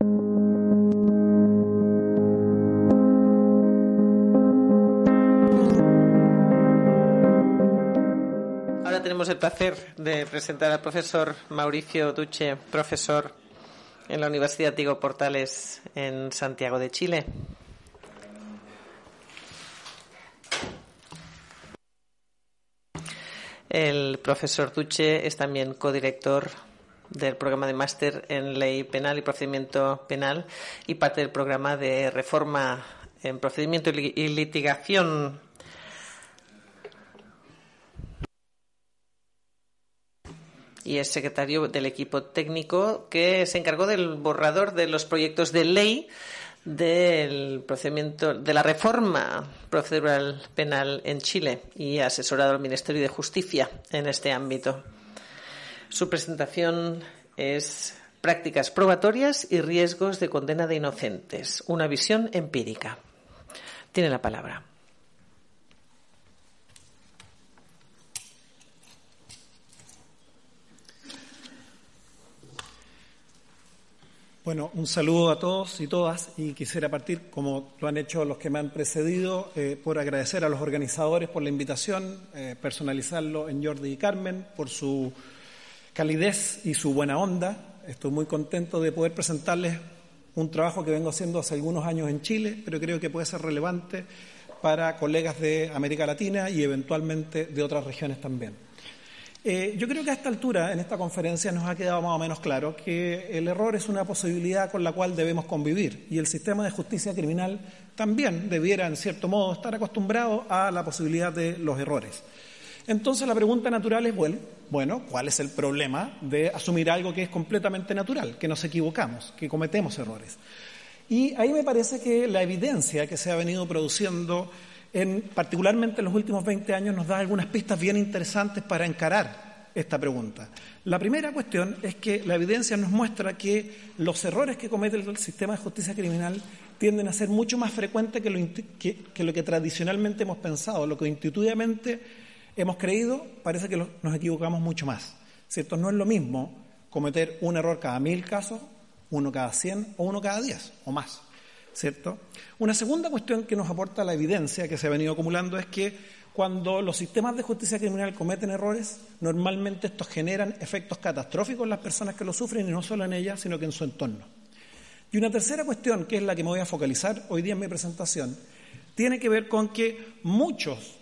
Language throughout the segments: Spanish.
Ahora tenemos el placer de presentar al profesor Mauricio Duche, profesor en la Universidad Tigo Portales en Santiago de Chile. El profesor Duche es también codirector del programa de máster en ley penal y procedimiento penal y parte del programa de reforma en procedimiento y litigación y es secretario del equipo técnico que se encargó del borrador de los proyectos de ley del procedimiento de la reforma procedural penal en Chile y asesorado al Ministerio de Justicia en este ámbito. Su presentación es Prácticas probatorias y riesgos de condena de inocentes, una visión empírica. Tiene la palabra. Bueno, un saludo a todos y todas y quisiera partir, como lo han hecho los que me han precedido, eh, por agradecer a los organizadores por la invitación, eh, personalizarlo en Jordi y Carmen por su calidez y su buena onda. Estoy muy contento de poder presentarles un trabajo que vengo haciendo hace algunos años en Chile, pero creo que puede ser relevante para colegas de América Latina y eventualmente de otras regiones también. Eh, yo creo que a esta altura, en esta conferencia, nos ha quedado más o menos claro que el error es una posibilidad con la cual debemos convivir y el sistema de justicia criminal también debiera, en cierto modo, estar acostumbrado a la posibilidad de los errores. Entonces la pregunta natural es, bueno, ¿cuál es el problema de asumir algo que es completamente natural, que nos equivocamos, que cometemos errores? Y ahí me parece que la evidencia que se ha venido produciendo en, particularmente en los últimos 20 años, nos da algunas pistas bien interesantes para encarar esta pregunta. La primera cuestión es que la evidencia nos muestra que los errores que comete el sistema de justicia criminal tienden a ser mucho más frecuentes que lo que, lo que tradicionalmente hemos pensado, lo que intuitivamente hemos creído, parece que nos equivocamos mucho más. ¿Cierto? No es lo mismo cometer un error cada mil casos, uno cada cien o uno cada diez o más. ¿cierto? Una segunda cuestión que nos aporta la evidencia que se ha venido acumulando es que cuando los sistemas de justicia criminal cometen errores, normalmente estos generan efectos catastróficos en las personas que lo sufren y no solo en ellas, sino que en su entorno. Y una tercera cuestión, que es la que me voy a focalizar hoy día en mi presentación, tiene que ver con que muchos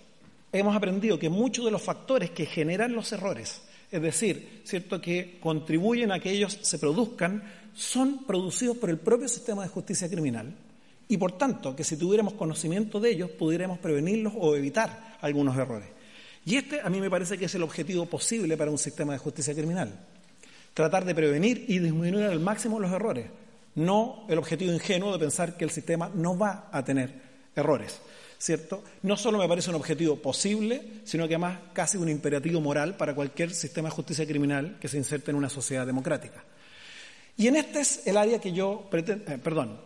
hemos aprendido que muchos de los factores que generan los errores, es decir, cierto que contribuyen a que ellos se produzcan, son producidos por el propio sistema de justicia criminal y por tanto que si tuviéramos conocimiento de ellos pudiéramos prevenirlos o evitar algunos errores. Y este a mí me parece que es el objetivo posible para un sistema de justicia criminal. Tratar de prevenir y disminuir al máximo los errores, no el objetivo ingenuo de pensar que el sistema no va a tener errores. ¿Cierto? No solo me parece un objetivo posible, sino que además casi un imperativo moral para cualquier sistema de justicia criminal que se inserte en una sociedad democrática. Y en este es el área que yo pretendo, eh, perdón,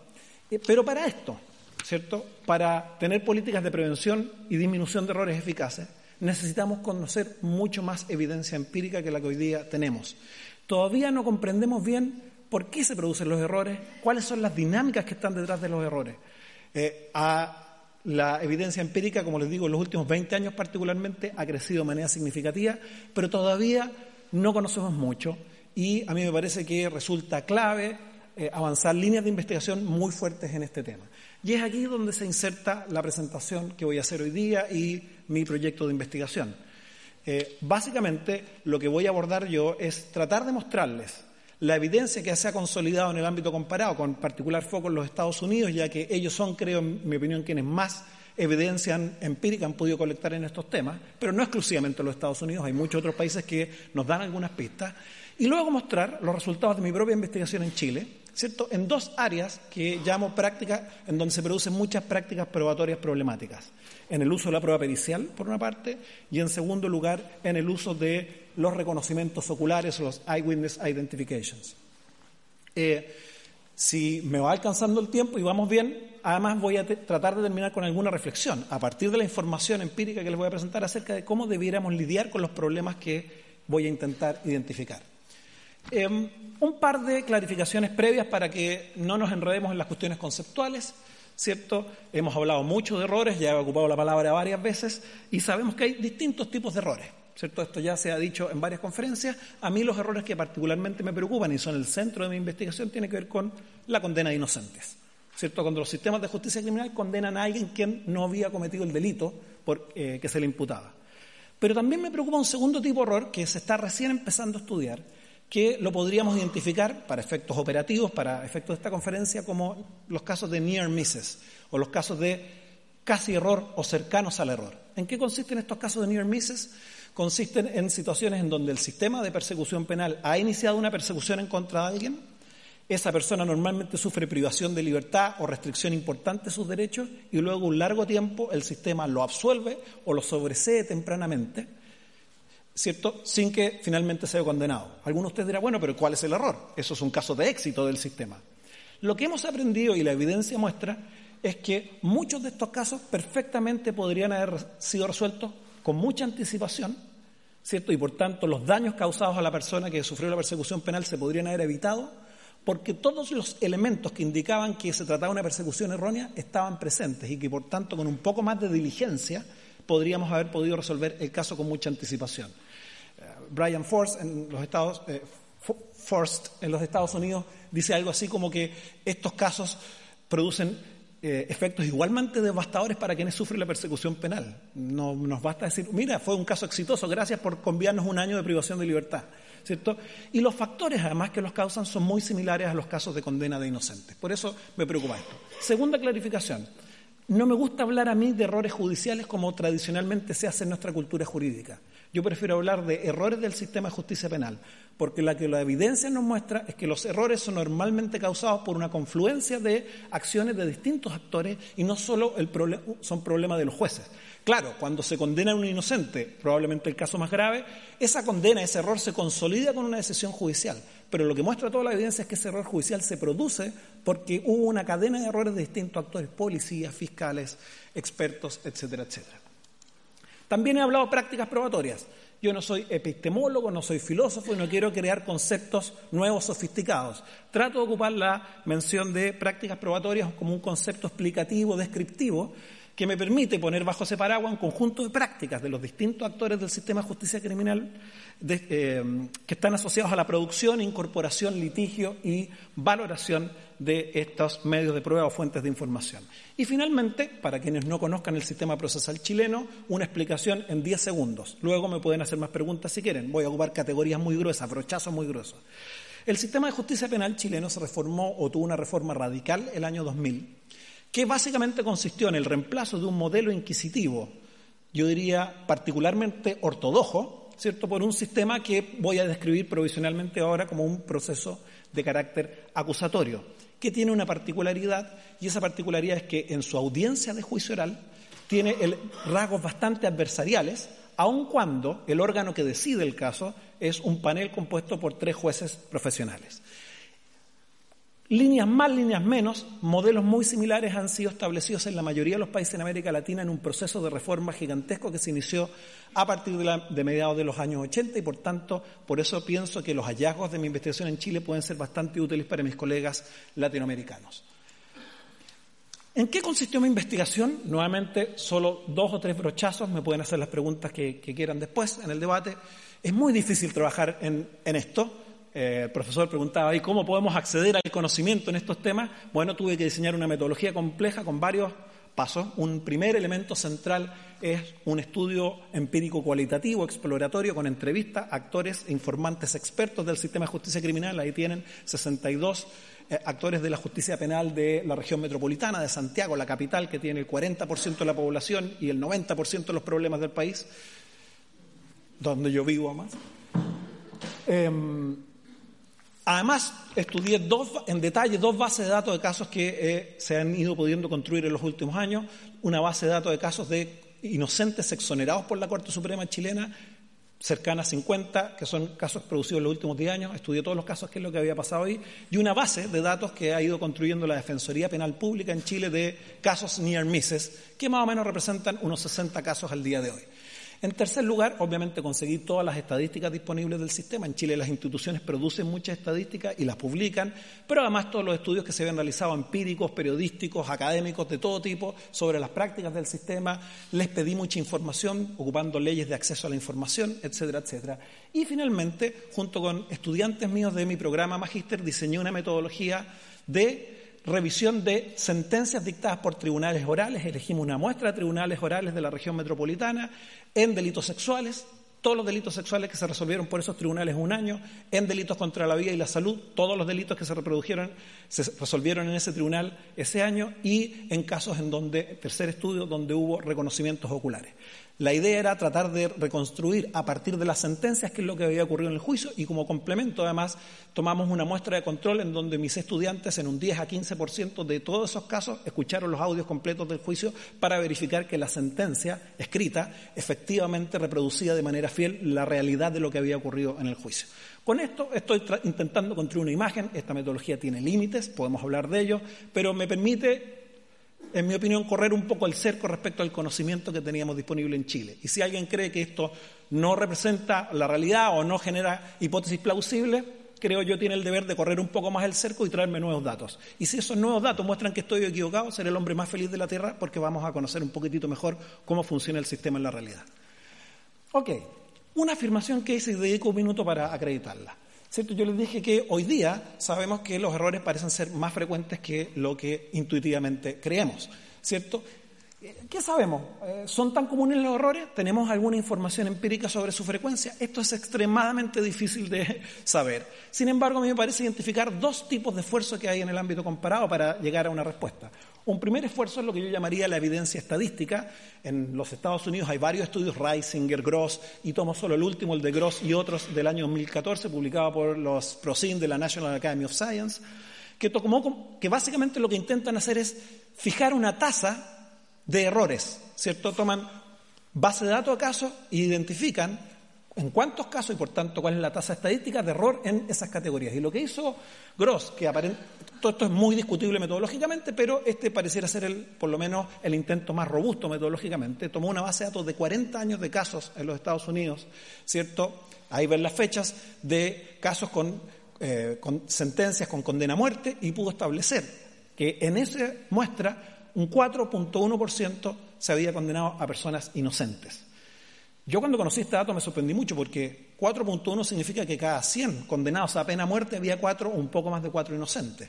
eh, pero para esto, ¿cierto? Para tener políticas de prevención y disminución de errores eficaces, necesitamos conocer mucho más evidencia empírica que la que hoy día tenemos. Todavía no comprendemos bien por qué se producen los errores, cuáles son las dinámicas que están detrás de los errores. Eh, a la evidencia empírica, como les digo, en los últimos 20 años particularmente ha crecido de manera significativa, pero todavía no conocemos mucho y a mí me parece que resulta clave eh, avanzar líneas de investigación muy fuertes en este tema. Y es aquí donde se inserta la presentación que voy a hacer hoy día y mi proyecto de investigación. Eh, básicamente, lo que voy a abordar yo es tratar de mostrarles la evidencia que se ha consolidado en el ámbito comparado, con particular foco en los Estados Unidos, ya que ellos son, creo, en mi opinión, quienes más evidencia empírica han podido colectar en estos temas, pero no exclusivamente los Estados Unidos, hay muchos otros países que nos dan algunas pistas, y luego mostrar los resultados de mi propia investigación en Chile, ¿cierto? En dos áreas que llamo prácticas, en donde se producen muchas prácticas probatorias problemáticas. En el uso de la prueba pericial, por una parte, y en segundo lugar, en el uso de los reconocimientos oculares, los eyewitness identifications. Eh, si me va alcanzando el tiempo y vamos bien, además voy a tratar de terminar con alguna reflexión a partir de la información empírica que les voy a presentar acerca de cómo debiéramos lidiar con los problemas que voy a intentar identificar. Em, un par de clarificaciones previas para que no nos enredemos en las cuestiones conceptuales. ¿Cierto? Hemos hablado mucho de errores, ya he ocupado la palabra varias veces y sabemos que hay distintos tipos de errores. ¿Cierto? Esto ya se ha dicho en varias conferencias. A mí los errores que particularmente me preocupan y son el centro de mi investigación tienen que ver con la condena de inocentes. ¿Cierto? Cuando los sistemas de justicia criminal condenan a alguien quien no había cometido el delito por, eh, que se le imputaba. Pero también me preocupa un segundo tipo de error que se está recién empezando a estudiar, que lo podríamos identificar para efectos operativos, para efectos de esta conferencia, como los casos de near misses o los casos de casi error o cercanos al error. ¿En qué consisten estos casos de near misses? Consisten en situaciones en donde el sistema de persecución penal ha iniciado una persecución en contra de alguien, esa persona normalmente sufre privación de libertad o restricción importante de sus derechos y luego un largo tiempo el sistema lo absuelve o lo sobresee tempranamente ¿cierto? Sin que finalmente sea condenado. Algunos de ustedes dirán, bueno, pero ¿cuál es el error? Eso es un caso de éxito del sistema. Lo que hemos aprendido y la evidencia muestra es que muchos de estos casos perfectamente podrían haber sido resueltos con mucha anticipación, ¿cierto? Y por tanto los daños causados a la persona que sufrió la persecución penal se podrían haber evitado porque todos los elementos que indicaban que se trataba de una persecución errónea estaban presentes y que por tanto con un poco más de diligencia podríamos haber podido resolver el caso con mucha anticipación. Brian Forst en los Estados, eh, en los Estados Unidos dice algo así como que estos casos producen eh, efectos igualmente devastadores para quienes sufren la persecución penal. No nos basta decir, mira, fue un caso exitoso, gracias por conviarnos un año de privación de libertad. ¿Cierto? Y los factores, además, que los causan son muy similares a los casos de condena de inocentes. Por eso me preocupa esto. Segunda clarificación. No me gusta hablar a mí de errores judiciales como tradicionalmente se hace en nuestra cultura jurídica. Yo prefiero hablar de errores del sistema de justicia penal, porque la que la evidencia nos muestra es que los errores son normalmente causados por una confluencia de acciones de distintos actores y no solo son problemas de los jueces. Claro, cuando se condena a un inocente, probablemente el caso más grave, esa condena, ese error se consolida con una decisión judicial. Pero lo que muestra toda la evidencia es que ese error judicial se produce porque hubo una cadena de errores de distintos actores, policías, fiscales, expertos, etcétera, etcétera. También he hablado de prácticas probatorias. Yo no soy epistemólogo, no soy filósofo y no quiero crear conceptos nuevos, sofisticados. Trato de ocupar la mención de prácticas probatorias como un concepto explicativo, descriptivo, que me permite poner bajo ese paraguas un conjunto de prácticas de los distintos actores del sistema de justicia criminal eh, que están asociados a la producción, incorporación, litigio y valoración de estos medios de prueba o fuentes de información. Y finalmente, para quienes no conozcan el sistema procesal chileno, una explicación en 10 segundos. Luego me pueden hacer más preguntas si quieren. Voy a ocupar categorías muy gruesas, brochazos muy gruesos. El sistema de justicia penal chileno se reformó o tuvo una reforma radical el año 2000 que básicamente consistió en el reemplazo de un modelo inquisitivo, yo diría particularmente ortodoxo, ¿cierto?, por un sistema que voy a describir provisionalmente ahora como un proceso de carácter acusatorio, que tiene una particularidad, y esa particularidad es que en su audiencia de juicio oral tiene rasgos bastante adversariales, aun cuando el órgano que decide el caso es un panel compuesto por tres jueces profesionales. Líneas más, líneas menos, modelos muy similares han sido establecidos en la mayoría de los países en América Latina en un proceso de reforma gigantesco que se inició a partir de, mediados de los años 80 y por tanto, por eso pienso que los hallazgos de mi investigación en Chile pueden ser bastante útiles para mis colegas latinoamericanos. ¿En qué consistió mi investigación? Nuevamente, solo dos o tres brochazos, me pueden hacer las preguntas que, quieran después en el debate. Es muy difícil trabajar en esto eh, el profesor preguntaba, ¿y cómo podemos acceder al conocimiento en estos temas? Bueno, tuve que diseñar una metodología compleja con varios pasos. Un primer elemento central es un estudio empírico cualitativo, exploratorio, con entrevistas actores e informantes expertos del sistema de justicia criminal. Ahí tienen 62 eh, actores de la justicia penal de la región metropolitana, de Santiago, la capital, que tiene el 40% de la población y el 90% de los problemas del país, donde yo vivo más. Em, Además, estudié en detalle dos bases de datos de casos que eh, se han ido pudiendo construir en los últimos años. Una base de datos de casos de inocentes exonerados por la Corte Suprema chilena, cercana a 50, que son casos producidos en los últimos 10 años. Estudié todos los casos, que es lo que había pasado ahí. Y una base de datos que ha ido construyendo la Defensoría Penal Pública en Chile de casos near misses, que más o menos representan unos 60 casos al día de hoy. En tercer lugar, obviamente conseguir todas las estadísticas disponibles del sistema. En Chile las instituciones producen muchas estadísticas y las publican, pero además todos los estudios que se habían realizado empíricos, periodísticos, académicos de todo tipo sobre las prácticas del sistema. Les pedí mucha información ocupando leyes de acceso a la información, etcétera, etcétera. Y finalmente, junto con estudiantes míos de mi programa Magíster, diseñé una metodología de revisión de sentencias dictadas por tribunales orales, elegimos una muestra de tribunales orales de la región metropolitana en delitos sexuales, todos los delitos sexuales que se resolvieron por esos tribunales un año, en delitos contra la vida y la salud, todos los delitos que se reprodujeron se resolvieron en ese tribunal ese año y en casos en donde, tercer estudio, donde hubo reconocimientos oculares. La idea era tratar de reconstruir a partir de las sentencias qué es lo que había ocurrido en el juicio y como complemento además tomamos una muestra de control en donde mis estudiantes en un 10 a 15% de todos esos casos escucharon los audios completos del juicio para verificar que la sentencia escrita efectivamente reproducía de manera fiel la realidad de lo que había ocurrido en el juicio. Con esto estoy intentando construir una imagen, esta metodología tiene límites, podemos hablar de ello, pero me permite en mi opinión, correr un poco el cerco respecto al conocimiento que teníamos disponible en Chile. Y si alguien cree que esto no representa la realidad o no genera hipótesis plausibles, creo yo tiene el deber de correr un poco más el cerco y traerme nuevos datos. Y si esos nuevos datos muestran que estoy equivocado, seré el hombre más feliz de la Tierra porque vamos a conocer un poquitito mejor cómo funciona el sistema en la realidad. Ok, una afirmación que hice y dedico un minuto para acreditarla. Yo les dije que hoy día sabemos que los errores parecen ser más frecuentes que lo que intuitivamente creemos, ¿cierto? ¿Qué sabemos? Eh, ¿Son tan comunes los errores? ¿Tenemos alguna información empírica sobre su frecuencia? Esto es extremadamente difícil de saber. Sin embargo, a mí me parece identificar dos tipos de esfuerzo que hay en el ámbito comparado para llegar a una respuesta. Un primer esfuerzo es lo que yo llamaría la evidencia estadística. En los Estados Unidos hay varios estudios, Reisinger, Gross, y tomo solo el último, el de Gross y otros del año 2014, publicado por los ProSyn de la National Academy of Science, que, que básicamente lo que intentan hacer es fijar una tasa de errores, ¿cierto? Toman base de datos a casos e identifican en cuántos casos y por tanto cuál es la tasa estadística de error en esas categorías. Y lo que hizo Gross, que todo esto es muy discutible metodológicamente, pero este pareciera ser el, por lo menos el intento más robusto metodológicamente, tomó una base de datos de 40 años de casos en los Estados Unidos, ¿cierto? Ahí ven las fechas de casos con, eh, con sentencias con condena a muerte y pudo establecer que en esa muestra un 4.1% se había condenado a personas inocentes. Yo cuando conocí este dato me sorprendí mucho porque 4.1 significa que cada 100 condenados a pena muerte había 4 o un poco más de 4 inocentes.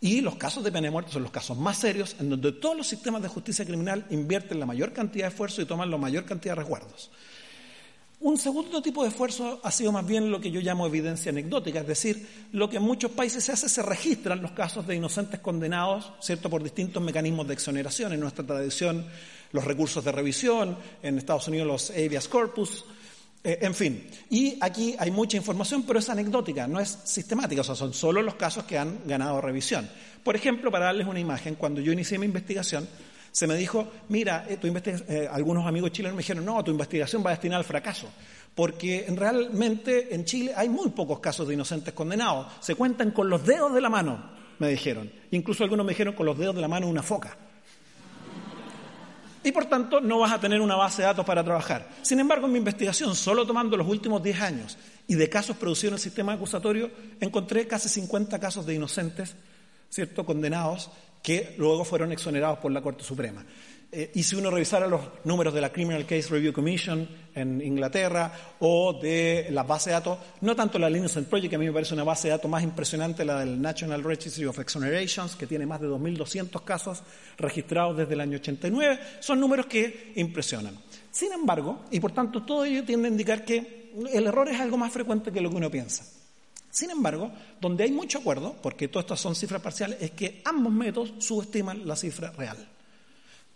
Y los casos de pena de muerte son los casos más serios en donde todos los sistemas de justicia criminal invierten la mayor cantidad de esfuerzo y toman la mayor cantidad de resguardos. Un segundo tipo de esfuerzo ha sido más bien lo que yo llamo evidencia anecdótica, es decir, lo que en muchos países se hace, se registran los casos de inocentes condenados, ¿cierto?, por distintos mecanismos de exoneración. En nuestra tradición, los recursos de revisión, en Estados Unidos, los habeas corpus, eh, en fin. Y aquí hay mucha información, pero es anecdótica, no es sistemática, o sea, son solo los casos que han ganado revisión. Por ejemplo, para darles una imagen, cuando yo inicié mi investigación, se me dijo, mira, eh, eh, algunos amigos chilenos me dijeron, no, tu investigación va destinada al fracaso, porque realmente en Chile hay muy pocos casos de inocentes condenados, se cuentan con los dedos de la mano, me dijeron, incluso algunos me dijeron con los dedos de la mano una foca. Y por tanto no vas a tener una base de datos para trabajar. Sin embargo, en mi investigación, solo tomando los últimos 10 años y de casos producidos en el sistema acusatorio, encontré casi 50 casos de inocentes, ¿cierto?, condenados que luego fueron exonerados por la Corte Suprema. Eh, y si uno revisara los números de la Criminal Case Review Commission en Inglaterra o de las bases de datos, no tanto la Innocent Project, que a mí me parece una base de datos más impresionante, la del National Registry of Exonerations, que tiene más de 2.200 casos registrados desde el año 89, son números que impresionan. Sin embargo, y por tanto todo ello tiende a indicar que el error es algo más frecuente que lo que uno piensa. Sin embargo, donde hay mucho acuerdo, porque todas estas son cifras parciales, es que ambos métodos subestiman la cifra real.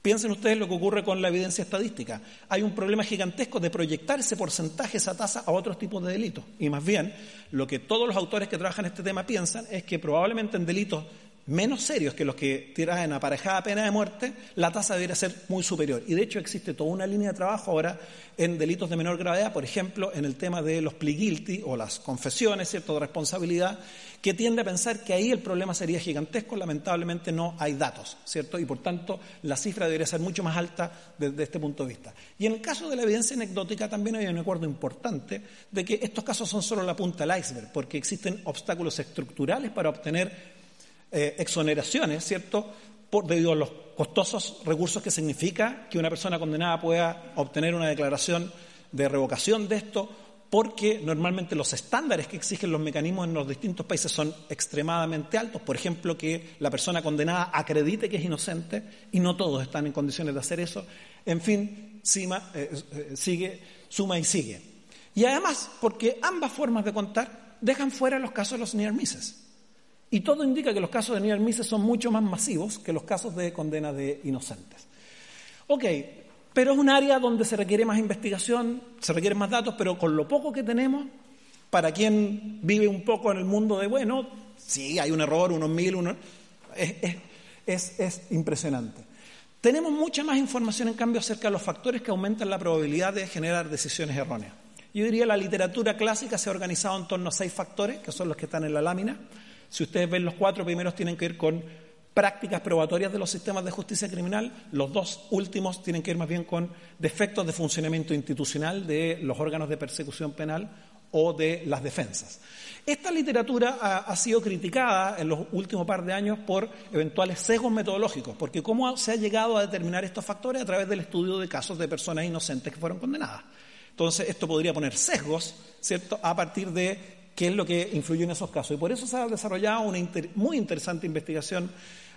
Piensen ustedes lo que ocurre con la evidencia estadística. Hay un problema gigantesco de proyectar ese porcentaje, esa tasa a otros tipos de delitos. Y más bien, lo que todos los autores que trabajan este tema piensan es que probablemente en delitos menos serios que los que tiran aparejada pena de muerte, la tasa debería ser muy superior. Y de hecho existe toda una línea de trabajo ahora en delitos de menor gravedad, por ejemplo, en el tema de los plea guilty o las confesiones, ¿cierto?, de responsabilidad, que tiende a pensar que ahí el problema sería gigantesco. Lamentablemente no hay datos, ¿cierto? Y por tanto la cifra debería ser mucho más alta desde este punto de vista. Y en el caso de la evidencia anecdótica también hay un acuerdo importante de que estos casos son solo la punta del iceberg, porque existen obstáculos estructurales para obtener eh, exoneraciones, ¿cierto? Por, debido a los costosos recursos que significa que una persona condenada pueda obtener una declaración de revocación de esto, porque normalmente los estándares que exigen los mecanismos en los distintos países son extremadamente altos. Por ejemplo, que la persona condenada acredite que es inocente y no todos están en condiciones de hacer eso. En fin, eh, eh, sigue, suma y sigue. Y además, porque ambas formas de contar dejan fuera los casos de los near misses. Y todo indica que los casos de near misses son mucho más masivos que los casos de condena de inocentes. Ok, pero es un área donde se requiere más investigación, se requieren más datos, pero con lo poco que tenemos, para quien vive un poco en el mundo de, bueno, sí, hay un error, unos mil, uno, es impresionante. Tenemos mucha más información, en cambio, acerca de los factores que aumentan la probabilidad de generar decisiones erróneas. Yo diría que la literatura clásica se ha organizado en torno a seis factores, que son los que están en la lámina. Si ustedes ven los cuatro primeros tienen que ver con prácticas probatorias de los sistemas de justicia criminal, los dos últimos tienen que ver más bien con defectos de funcionamiento institucional de los órganos de persecución penal o de las defensas. Esta literatura ha, sido criticada en los últimos par de años por eventuales sesgos metodológicos, porque cómo se ha llegado a determinar estos factores a través del estudio de casos de personas inocentes que fueron condenadas. Entonces, esto podría poner sesgos, ¿cierto?, a partir de qué es lo que influye en esos casos. Y por eso se ha desarrollado una muy interesante investigación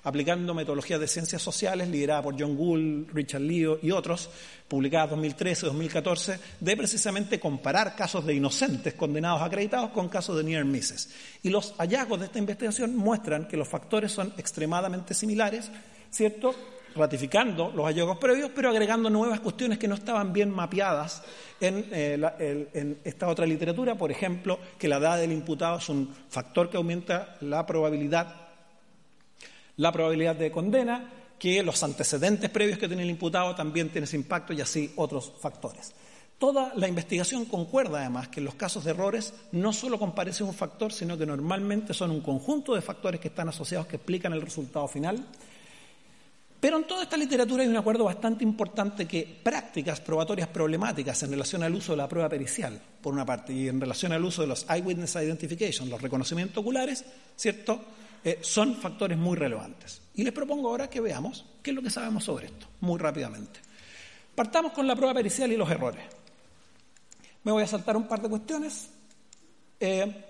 aplicando metodologías de ciencias sociales liderada por John Gould, Richard Leo y otros, publicada en 2013-2014, de precisamente comparar casos de inocentes condenados acreditados con casos de near misses. Y los hallazgos de esta investigación muestran que los factores son extremadamente similares, ¿cierto? Ratificando los hallazgos previos, pero agregando nuevas cuestiones que no estaban bien mapeadas en, eh, en, esta otra literatura. Por ejemplo, que la edad del imputado es un factor que aumenta la probabilidad, la probabilidad de condena, que los antecedentes previos que tiene el imputado también tienen ese impacto y así otros factores. Toda la investigación concuerda además que en los casos de errores no solo comparece un factor, sino que normalmente son un conjunto de factores que están asociados que explican el resultado final pero en toda esta literatura hay un acuerdo bastante importante que prácticas probatorias problemáticas en relación al uso de la prueba pericial, por una parte, y en relación al uso de los eyewitness identification, los reconocimientos oculares, ¿cierto? Eh, son factores muy relevantes. Y les propongo ahora que veamos qué es lo que sabemos sobre esto, muy rápidamente. Partamos con la prueba pericial y los errores. Me voy a saltar un par de cuestiones. Eh,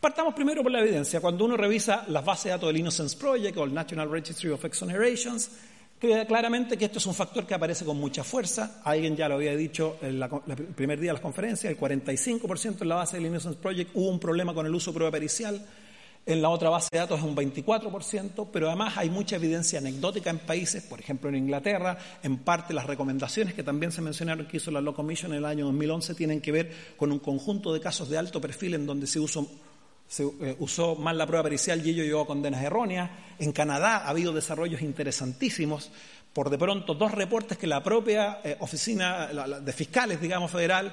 partamos primero por la evidencia. Cuando uno revisa las bases de datos del Innocence Project o el National Registry of Exonerations, claramente que esto es un factor que aparece con mucha fuerza. Alguien ya lo había dicho el primer día de las conferencias, el 45% en la base del Innocence Project hubo un problema con el uso de prueba pericial. En la otra base de datos es un 24%, pero además hay mucha evidencia anecdótica en países, por ejemplo en Inglaterra, en parte las recomendaciones que también se mencionaron que hizo la Law Commission en el año 2011 tienen que ver con un conjunto de casos de alto perfil en donde se usó se eh, usó mal la prueba pericial y ello llevó a condenas erróneas. En Canadá ha habido desarrollos interesantísimos. Por de pronto, dos reportes que la propia eh, oficina de fiscales, digamos, federal,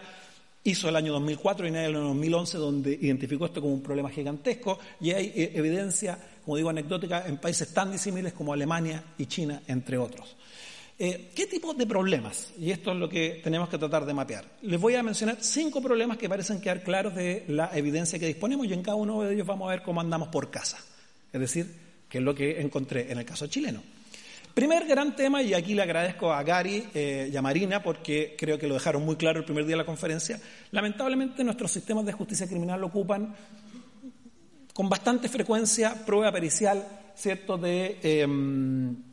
hizo el año 2004 y en el año 2011, donde identificó esto como un problema gigantesco. Y hay eh, evidencia, como digo, anecdótica en países tan disímiles como Alemania y China, entre otros. Eh, ¿Qué tipo de problemas? Y esto es lo que tenemos que tratar de mapear. Les voy a mencionar cinco problemas que parecen quedar claros de la evidencia que disponemos y en cada uno de ellos vamos a ver cómo andamos por casa. Es decir, qué es lo que encontré en el caso chileno. Primer gran tema, y aquí le agradezco a Gary eh, y a Marina porque creo que lo dejaron muy claro el primer día de la conferencia, lamentablemente nuestros sistemas de justicia criminal ocupan con bastante frecuencia prueba pericial, ¿cierto?, de... Em,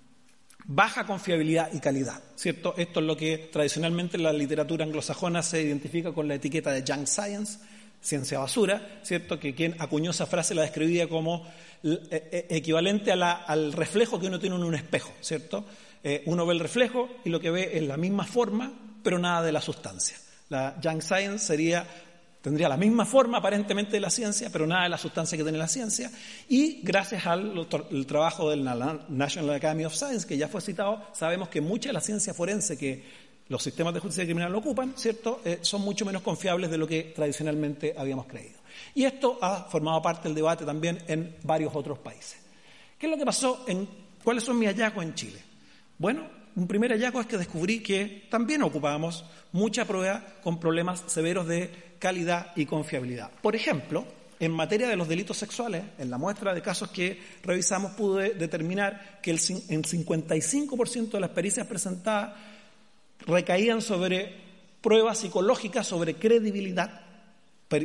baja confiabilidad y calidad, ¿cierto? Esto es lo que tradicionalmente en la literatura anglosajona se identifica con la etiqueta de junk science, ciencia basura, ¿cierto? Que quien acuñó esa frase la describía como eh, eh, equivalente al reflejo que uno tiene en un espejo, ¿cierto? Eh, uno ve el reflejo y lo que ve es la misma forma, pero nada de la sustancia. La junk science sería tendría la misma forma aparentemente de la ciencia, pero nada de la sustancia que tiene la ciencia. Y gracias al trabajo del National Academy of Science, que ya fue citado, sabemos que mucha de la ciencia forense que los sistemas de justicia criminal ocupan, ¿cierto?, eh, son mucho menos confiables de lo que tradicionalmente habíamos creído. Y esto ha formado parte del debate también en varios otros países. ¿Qué es lo que pasó? En, ¿Cuáles son mis hallazgos en Chile? Bueno, un primer hallazgo es que descubrí que también ocupábamos mucha prueba con problemas severos de calidad y confiabilidad. Por ejemplo, en materia de los delitos sexuales, en la muestra de casos que revisamos pude determinar que el, en 55% de las pericias presentadas recaían sobre pruebas psicológicas sobre credibilidad,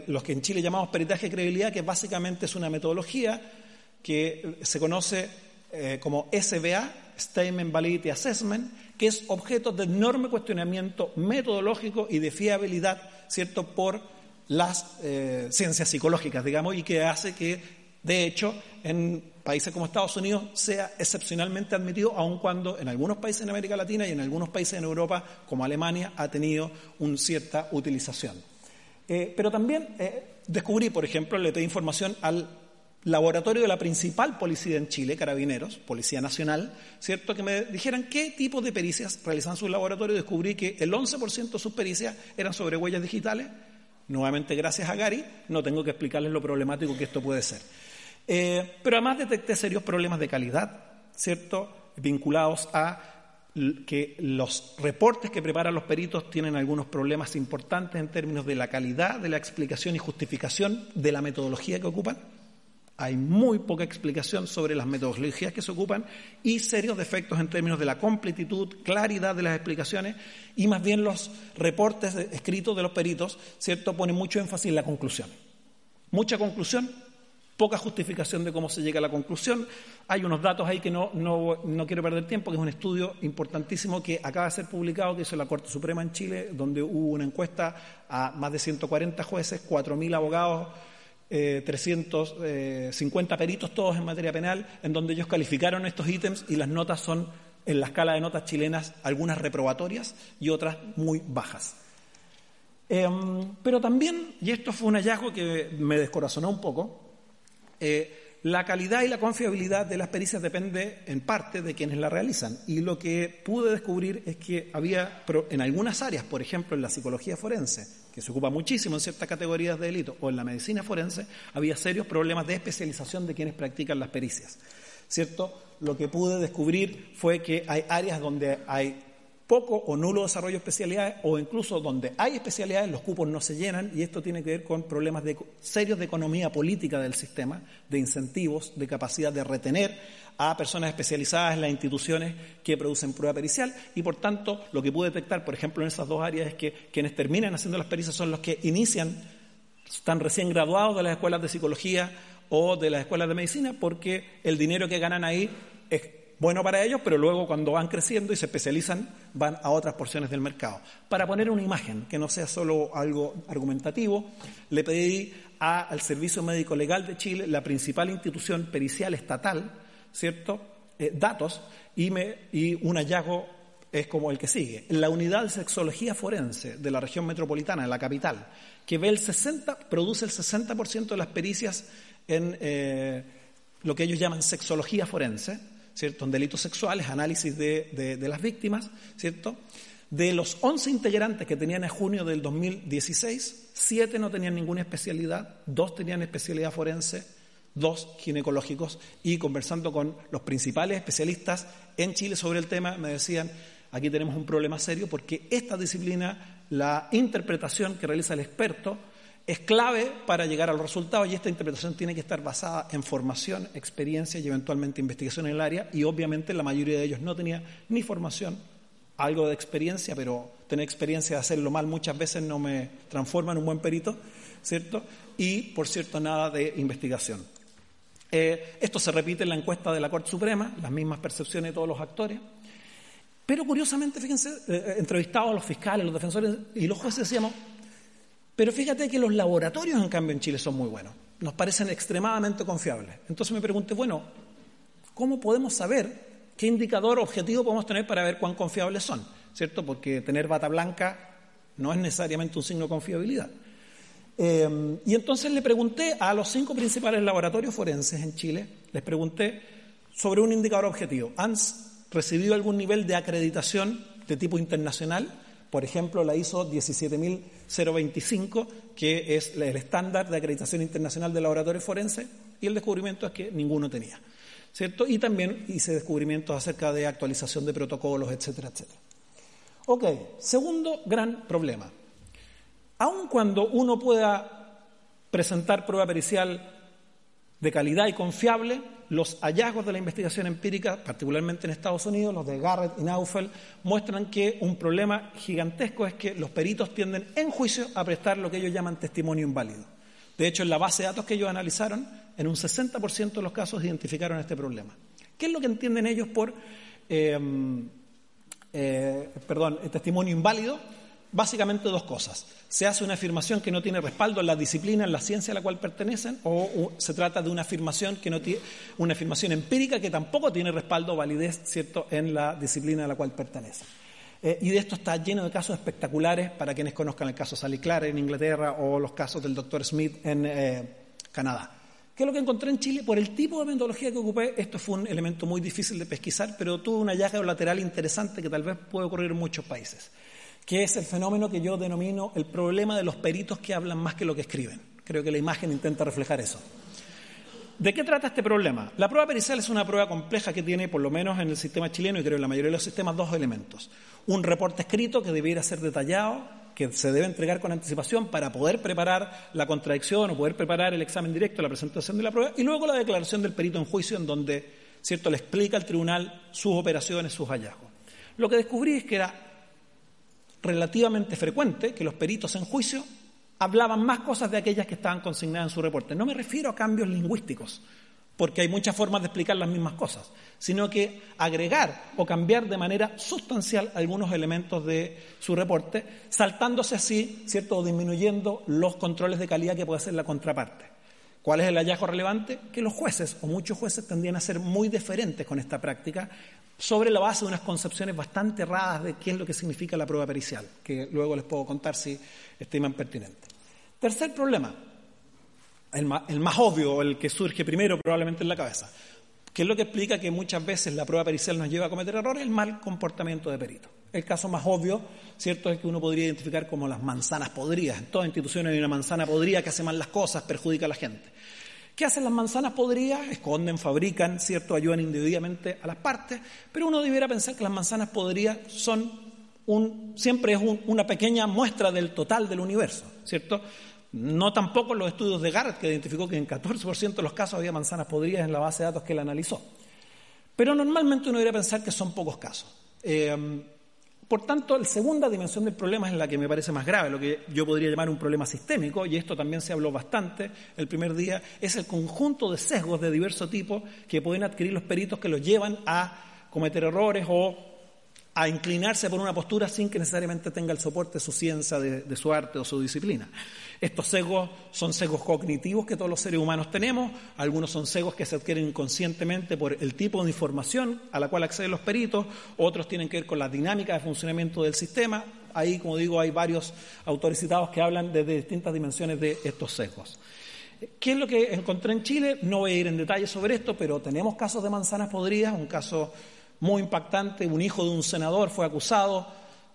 los que en Chile llamamos peritaje de credibilidad, que básicamente es una metodología que se conoce eh, como SBA, Statement Validity Assessment, que es objeto de enorme cuestionamiento metodológico y de fiabilidad, ¿cierto?, por las eh, ciencias psicológicas, digamos, y que hace que, de hecho, en países como Estados Unidos sea excepcionalmente admitido, aun cuando en algunos países en América Latina y en algunos países en Europa, como Alemania, ha tenido una cierta utilización. Eh, pero también eh, descubrí, por ejemplo, le pedí información al laboratorio de la principal policía en Chile, Carabineros, Policía Nacional, ¿cierto? Que me dijeran qué tipo de pericias realizaban sus laboratorios. Descubrí que el 11% de sus pericias eran sobre huellas digitales. Nuevamente, gracias a Gary, no tengo que explicarles lo problemático que esto puede ser. Eh, pero además detecté serios problemas de calidad, ¿cierto? Vinculados a que los reportes que preparan los peritos tienen algunos problemas importantes en términos de la calidad de la explicación y justificación de la metodología que ocupan hay muy poca explicación sobre las metodologías que se ocupan y serios defectos en términos de la completitud, claridad de las explicaciones y más bien los reportes escritos de los peritos, ¿cierto?, ponen mucho énfasis en la conclusión. Mucha conclusión, poca justificación de cómo se llega a la conclusión. Hay unos datos ahí que no, no, quiero perder tiempo, que es un estudio importantísimo que acaba de ser publicado, que hizo la Corte Suprema en Chile, donde hubo una encuesta a más de 140 jueces, 4.000 abogados 350 eh, eh, peritos todos en materia penal, en donde ellos calificaron estos ítems y las notas son, en la escala de notas chilenas, algunas reprobatorias y otras muy bajas. Em, pero también, y esto fue un hallazgo que me descorazonó un poco, eh, la calidad y la confiabilidad de las pericias depende en parte de quienes la realizan. Y lo que pude descubrir es que había, en algunas áreas, por ejemplo en la psicología forense, que se ocupa muchísimo en ciertas categorías de delito, o en la medicina forense, había serios problemas de especialización de quienes practican las pericias. ¿Cierto? Lo que pude descubrir fue que hay áreas donde hay poco o nulo desarrollo de especialidades o incluso donde hay especialidades los cupos no se llenan y esto tiene que ver con problemas serios de economía política del sistema, de incentivos, de capacidad de retener a personas especializadas en las instituciones que producen prueba pericial y por tanto lo que pude detectar, por ejemplo, en esas dos áreas es que quienes terminan haciendo las pericias son los que inician, están recién graduados de las escuelas de psicología o de las escuelas de medicina porque el dinero que ganan ahí es bueno para ellos, pero luego cuando van creciendo y se especializan, van a otras porciones del mercado. Para poner una imagen que no sea solo algo argumentativo, le pedí al Servicio Médico Legal de Chile, la principal institución pericial estatal, ¿cierto? Eh, datos y, me, y un hallazgo es como el que sigue. La unidad de sexología forense de la región metropolitana, de la capital, que ve el 60, produce el 60% de las pericias en eh, lo que ellos llaman sexología forense, ¿cierto? En delitos sexuales, análisis de, las víctimas, ¿cierto? De los 11 integrantes que tenían en junio del 2016, 7 no tenían ninguna especialidad, 2 tenían especialidad forense, 2 ginecológicos, y conversando con los principales especialistas en Chile sobre el tema, me decían, aquí tenemos un problema serio porque esta disciplina, la interpretación que realiza el experto, es clave para llegar a los resultados y esta interpretación tiene que estar basada en formación, experiencia y eventualmente investigación en el área y obviamente la mayoría de ellos no tenía ni formación, algo de experiencia, pero tener experiencia de hacerlo mal muchas veces no me transforma en un buen perito, ¿cierto? Y, por cierto, nada de investigación. Eh, esto se repite en la encuesta de la Corte Suprema, las mismas percepciones de todos los actores. Pero curiosamente, fíjense, eh, eh, entrevistados los fiscales, los defensores y los jueces decíamos, pero fíjate que los laboratorios, en cambio, en Chile son muy buenos. Nos parecen extremadamente confiables. Entonces me pregunté, bueno, ¿cómo podemos saber qué indicador objetivo podemos tener para ver cuán confiables son? ¿Cierto? Porque tener bata blanca no es necesariamente un signo de confiabilidad. Eh, y entonces le pregunté a los cinco principales laboratorios forenses en Chile, les pregunté sobre un indicador objetivo. ¿Han recibido algún nivel de acreditación de tipo internacional? Por ejemplo, la ISO 17025, que es el estándar de acreditación internacional de laboratorios forenses, y el descubrimiento es que ninguno tenía. ¿Cierto? Y también hice descubrimientos acerca de actualización de protocolos, etcétera, etcétera. Ok, segundo gran problema. Aun cuando uno pueda presentar prueba pericial de calidad y confiable, los hallazgos de la investigación empírica, particularmente en Estados Unidos, los de Garrett y Naufel, muestran que un problema gigantesco es que los peritos tienden en juicio a prestar lo que ellos llaman testimonio inválido. De hecho, en la base de datos que ellos analizaron, en un 60% de los casos identificaron este problema. ¿Qué es lo que entienden ellos por, eh, eh, perdón, testimonio inválido? Básicamente dos cosas. Se hace una afirmación que no tiene respaldo en la disciplina, en la ciencia a la cual pertenecen, o se trata de una afirmación que no tiene, una afirmación empírica que tampoco tiene respaldo o validez, ¿cierto?, en la disciplina a la cual pertenecen. Eh, y de esto está lleno de casos espectaculares para quienes conozcan el caso Sally Clark en Inglaterra o los casos del doctor Smith en eh, Canadá. ¿Qué es lo que encontré en Chile? Por el tipo de metodología que ocupé, esto fue un elemento muy difícil de pesquisar, pero tuvo un hallazgo lateral interesante que tal vez puede ocurrir en muchos países que es el fenómeno que yo denomino el problema de los peritos que hablan más que lo que escriben. Creo que la imagen intenta reflejar eso. ¿De qué trata este problema? La prueba pericial es una prueba compleja que tiene, por lo menos en el sistema chileno y creo en la mayoría de los sistemas, dos elementos. Un reporte escrito que debiera ser detallado, que se debe entregar con anticipación para poder preparar la contradicción o poder preparar el examen directo, la presentación de la prueba, y luego la declaración del perito en juicio en donde, cierto, le explica al tribunal sus operaciones, sus hallazgos. Lo que descubrí es que era relativamente frecuente que los peritos en juicio hablaban más cosas de aquellas que estaban consignadas en su reporte. No me refiero a cambios lingüísticos, porque hay muchas formas de explicar las mismas cosas, sino que agregar o cambiar de manera sustancial algunos elementos de su reporte, saltándose así, ¿cierto?, o disminuyendo los controles de calidad que puede hacer la contraparte. ¿Cuál es el hallazgo relevante? Que los jueces, o muchos jueces, tendrían a ser muy diferentes con esta práctica, sobre la base de unas concepciones bastante erradas de qué es lo que significa la prueba pericial, que luego les puedo contar si estiman pertinente. Tercer problema, el más, el más obvio, el que surge primero probablemente en la cabeza, que es lo que explica que muchas veces la prueba pericial nos lleva a cometer errores, el mal comportamiento de perito. El caso más obvio, cierto, es que uno podría identificar como las manzanas podridas. En toda institución hay una manzana podrida que hace mal las cosas, perjudica a la gente. ¿Qué hacen las manzanas podridas? Esconden, fabrican, ¿cierto? Ayudan indebidamente a las partes, pero uno debiera pensar que las manzanas podridas son un, siempre es una pequeña muestra del total del universo, ¿cierto? No tampoco los estudios de Garrett, que identificó que en 14% de los casos había manzanas podridas en la base de datos que él analizó. Pero normalmente uno debería pensar que son pocos casos. Eh, por tanto, la segunda dimensión del problema es la que me parece más grave, lo que yo podría llamar un problema sistémico, y esto también se habló bastante el primer día, es el conjunto de sesgos de diverso tipo que pueden adquirir los peritos que los llevan a cometer errores o a inclinarse por una postura sin que necesariamente tenga el soporte de su ciencia, de, su arte o su disciplina. Estos sesgos son sesgos cognitivos que todos los seres humanos tenemos, algunos son sesgos que se adquieren inconscientemente por el tipo de información a la cual acceden los peritos, otros tienen que ver con la dinámica de funcionamiento del sistema. Ahí, como digo, hay varios autores citados que hablan desde distintas dimensiones de estos sesgos. ¿Qué es lo que encontré en Chile? No voy a ir en detalle sobre esto, pero tenemos casos de manzanas podridas, un caso muy impactante. Un hijo de un senador fue acusado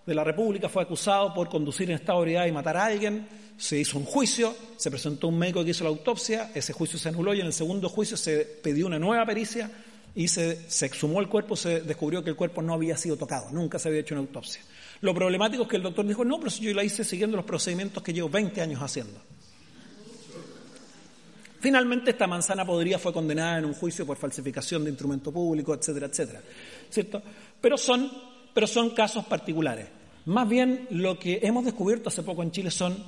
de la República, fue acusado por conducir en estado de ebriedad y matar a alguien. Se hizo un juicio, se presentó un médico que hizo la autopsia, ese juicio se anuló y en el segundo juicio se pidió una nueva pericia y se, exhumó el cuerpo, se descubrió que el cuerpo no había sido tocado, nunca se había hecho una autopsia. Lo problemático es que el doctor dijo, no, pero si yo la hice siguiendo los procedimientos que llevo 20 años haciendo. Finalmente, esta manzana podría fue condenada en un juicio por falsificación de instrumento público, etcétera, etcétera. ¿Cierto? Pero son, pero son casos particulares. Más bien, lo que hemos descubierto hace poco en Chile son